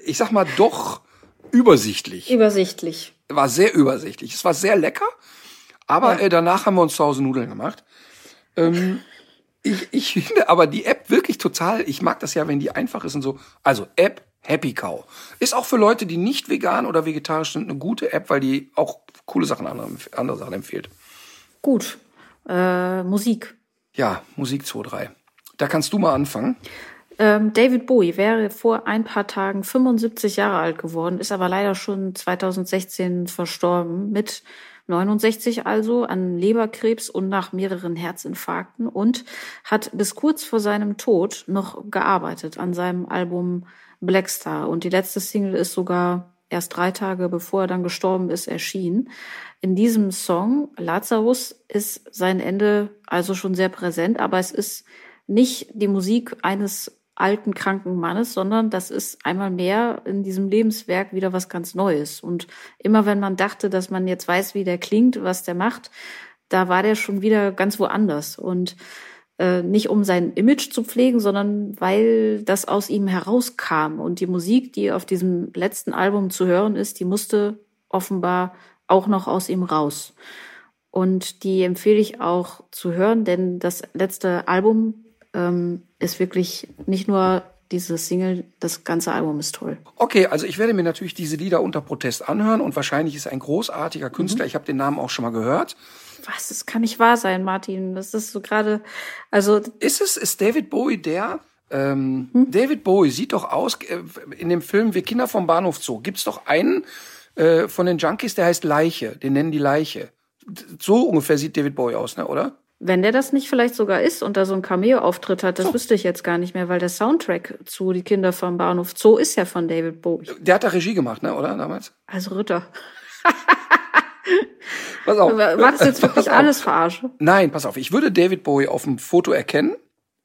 S2: ich sag mal, doch übersichtlich.
S3: Übersichtlich.
S2: War sehr übersichtlich. Es war sehr lecker. Aber ja. äh, danach haben wir uns zu Hause Nudeln gemacht. Ähm, ich, ich finde aber die App wirklich total, ich mag das ja, wenn die einfach ist und so. Also App Happy Cow. Ist auch für Leute, die nicht vegan oder vegetarisch sind, eine gute App, weil die auch coole Sachen, andere, andere Sachen empfiehlt.
S3: Gut. Äh, Musik.
S2: Ja, Musik 2, 3. Da kannst du mal anfangen.
S3: Ähm, David Bowie wäre vor ein paar Tagen 75 Jahre alt geworden, ist aber leider schon 2016 verstorben mit 69 also an Leberkrebs und nach mehreren Herzinfarkten und hat bis kurz vor seinem Tod noch gearbeitet an seinem Album Blackstar. Und die letzte Single ist sogar erst drei Tage bevor er dann gestorben ist, erschien. In diesem Song Lazarus ist sein Ende also schon sehr präsent, aber es ist nicht die Musik eines alten, kranken Mannes, sondern das ist einmal mehr in diesem Lebenswerk wieder was ganz Neues. Und immer wenn man dachte, dass man jetzt weiß, wie der klingt, was der macht, da war der schon wieder ganz woanders. Und äh, nicht um sein Image zu pflegen, sondern weil das aus ihm herauskam. Und die Musik, die auf diesem letzten Album zu hören ist, die musste offenbar auch noch aus ihm raus. Und die empfehle ich auch zu hören, denn das letzte Album ähm, ist wirklich nicht nur diese Single, das ganze Album ist toll.
S2: Okay, also ich werde mir natürlich diese Lieder unter Protest anhören und wahrscheinlich ist ein großartiger Künstler. Mhm. Ich habe den Namen auch schon mal gehört.
S3: Was? Das kann nicht wahr sein, Martin. Das ist so gerade, also.
S2: Ist es, ist David Bowie der? Ähm, hm? David Bowie sieht doch aus, äh, in dem Film Wir Kinder vom Bahnhof Zoo, gibt's doch einen äh, von den Junkies, der heißt Leiche. Den nennen die Leiche. So ungefähr sieht David Bowie aus, ne, oder?
S3: Wenn der das nicht vielleicht sogar ist und da so ein Cameo-Auftritt hat, das so. wüsste ich jetzt gar nicht mehr, weil der Soundtrack zu Die Kinder vom Bahnhof Zoo ist ja von David Bowie.
S2: Der hat da Regie gemacht, ne, oder damals?
S3: Also Ritter. pass auf. War das jetzt wirklich alles verarsche?
S2: Nein, pass auf. Ich würde David Bowie auf dem Foto erkennen.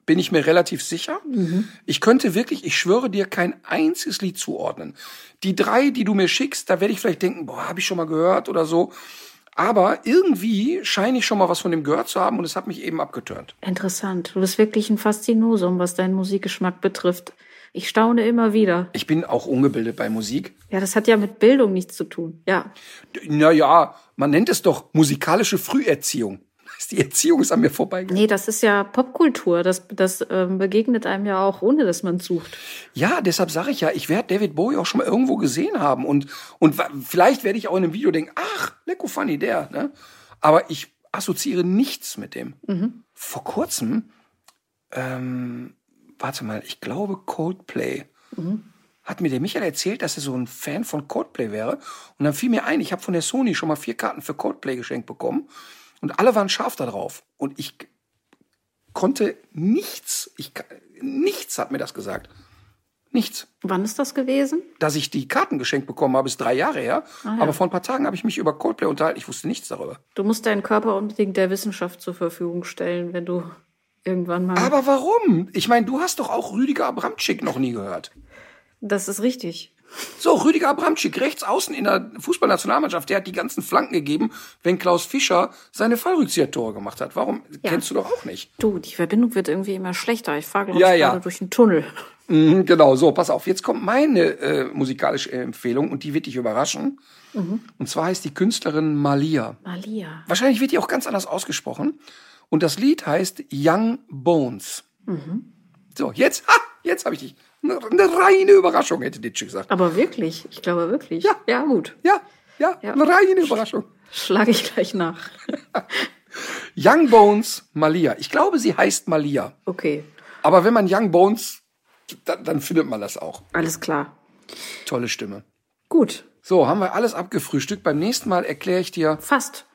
S2: Bin ich mir relativ sicher. Mhm. Ich könnte wirklich, ich schwöre dir, kein einziges Lied zuordnen. Die drei, die du mir schickst, da werde ich vielleicht denken, boah, habe ich schon mal gehört oder so. Aber irgendwie scheine ich schon mal was von dem gehört zu haben und es hat mich eben abgeturnt.
S3: Interessant. Du bist wirklich ein Faszinosum, was deinen Musikgeschmack betrifft. Ich staune immer wieder.
S2: Ich bin auch ungebildet bei Musik.
S3: Ja, das hat ja mit Bildung nichts zu tun. Ja.
S2: Naja, man nennt es doch musikalische Früherziehung. Die Erziehung ist an mir vorbei.
S3: Nee, das ist ja Popkultur. Das, das ähm, begegnet einem ja auch, ohne dass man sucht.
S2: Ja, deshalb sage ich ja, ich werde David Bowie auch schon mal irgendwo gesehen haben. Und, und vielleicht werde ich auch in einem Video denken, ach, lecko funny, der. Ne? Aber ich assoziiere nichts mit dem. Mhm. Vor kurzem, ähm, warte mal, ich glaube Coldplay. Mhm hat mir der Michael erzählt, dass er so ein Fan von Coldplay wäre. Und dann fiel mir ein, ich habe von der Sony schon mal vier Karten für Coldplay geschenkt bekommen. Und alle waren scharf da drauf. Und ich konnte nichts, ich, nichts hat mir das gesagt. Nichts.
S3: Wann ist das gewesen?
S2: Dass ich die Karten geschenkt bekommen habe, ist drei Jahre her. Ah, ja. Aber vor ein paar Tagen habe ich mich über Coldplay unterhalten. Ich wusste nichts darüber.
S3: Du musst deinen Körper unbedingt der Wissenschaft zur Verfügung stellen, wenn du irgendwann mal.
S2: Aber warum? Ich meine, du hast doch auch Rüdiger Abramczyk noch nie gehört.
S3: Das ist richtig.
S2: So, Rüdiger Abramczyk, rechts außen in der Fußballnationalmannschaft, der hat die ganzen Flanken gegeben, wenn Klaus Fischer seine Fallrückzieher-Tore gemacht hat. Warum? Ja. Kennst du doch auch nicht.
S3: Du, die Verbindung wird irgendwie immer schlechter. Ich fahre, glaube ja, ja. gerade durch einen Tunnel.
S2: Mhm, genau, so, pass auf. Jetzt kommt meine äh, musikalische Empfehlung und die wird dich überraschen. Mhm. Und zwar heißt die Künstlerin Malia.
S3: Malia.
S2: Wahrscheinlich wird die auch ganz anders ausgesprochen. Und das Lied heißt Young Bones. Mhm. So, jetzt, ha, jetzt habe ich dich. Eine reine Überraschung, hätte Ditsche gesagt.
S3: Aber wirklich, ich glaube wirklich.
S2: Ja.
S3: Ja, gut.
S2: Ja, ja, ja. eine reine Überraschung.
S3: Schlage ich gleich nach.
S2: Young Bones Malia. Ich glaube, sie heißt Malia.
S3: Okay.
S2: Aber wenn man Young Bones, dann, dann findet man das auch.
S3: Alles klar.
S2: Tolle Stimme.
S3: Gut.
S2: So, haben wir alles abgefrühstückt. Beim nächsten Mal erkläre ich dir.
S3: Fast.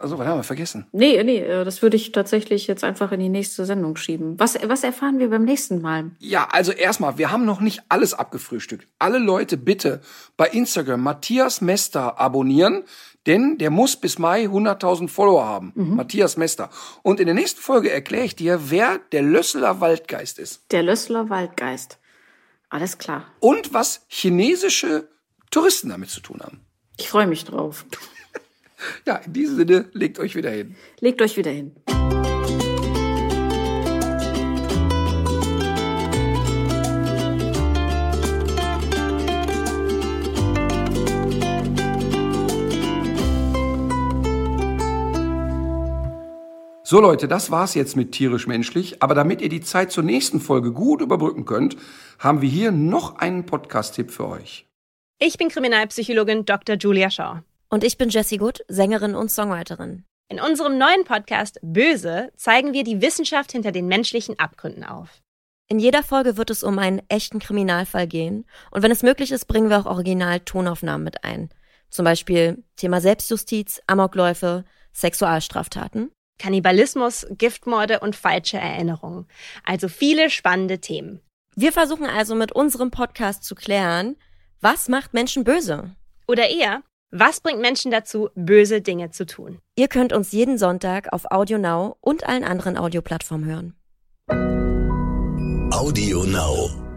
S2: Also, was haben wir vergessen?
S3: Nee, nee, äh, das würde ich tatsächlich jetzt einfach in die nächste Sendung schieben. Was, was erfahren wir beim nächsten Mal?
S2: Ja, also erstmal, wir haben noch nicht alles abgefrühstückt. Alle Leute bitte bei Instagram Matthias Mester abonnieren, denn der muss bis Mai 100.000 Follower haben. Mhm. Matthias Mester. Und in der nächsten Folge erkläre ich dir, wer der Lösseler Waldgeist ist.
S3: Der Lösseler Waldgeist. Alles klar.
S2: Und was chinesische Touristen damit zu tun haben.
S3: Ich freue mich drauf.
S2: Ja, in diesem Sinne, legt euch wieder hin.
S3: Legt euch wieder hin.
S2: So Leute, das war's jetzt mit tierisch menschlich, aber damit ihr die Zeit zur nächsten Folge gut überbrücken könnt, haben wir hier noch einen Podcast Tipp für euch.
S4: Ich bin Kriminalpsychologin Dr. Julia Shaw.
S5: Und ich bin Jessie Good, Sängerin und Songwriterin.
S4: In unserem neuen Podcast Böse zeigen wir die Wissenschaft hinter den menschlichen Abgründen auf.
S5: In jeder Folge wird es um einen echten Kriminalfall gehen und wenn es möglich ist, bringen wir auch Original-Tonaufnahmen mit ein. Zum Beispiel Thema Selbstjustiz, Amokläufe, Sexualstraftaten.
S4: Kannibalismus, Giftmorde und falsche Erinnerungen. Also viele spannende Themen.
S5: Wir versuchen also mit unserem Podcast zu klären, Was macht Menschen böse?
S4: Oder eher, was bringt Menschen dazu, böse Dinge zu tun?
S5: Ihr könnt uns jeden Sonntag auf Audio Now und allen anderen Audioplattformen hören.
S1: Audio Now.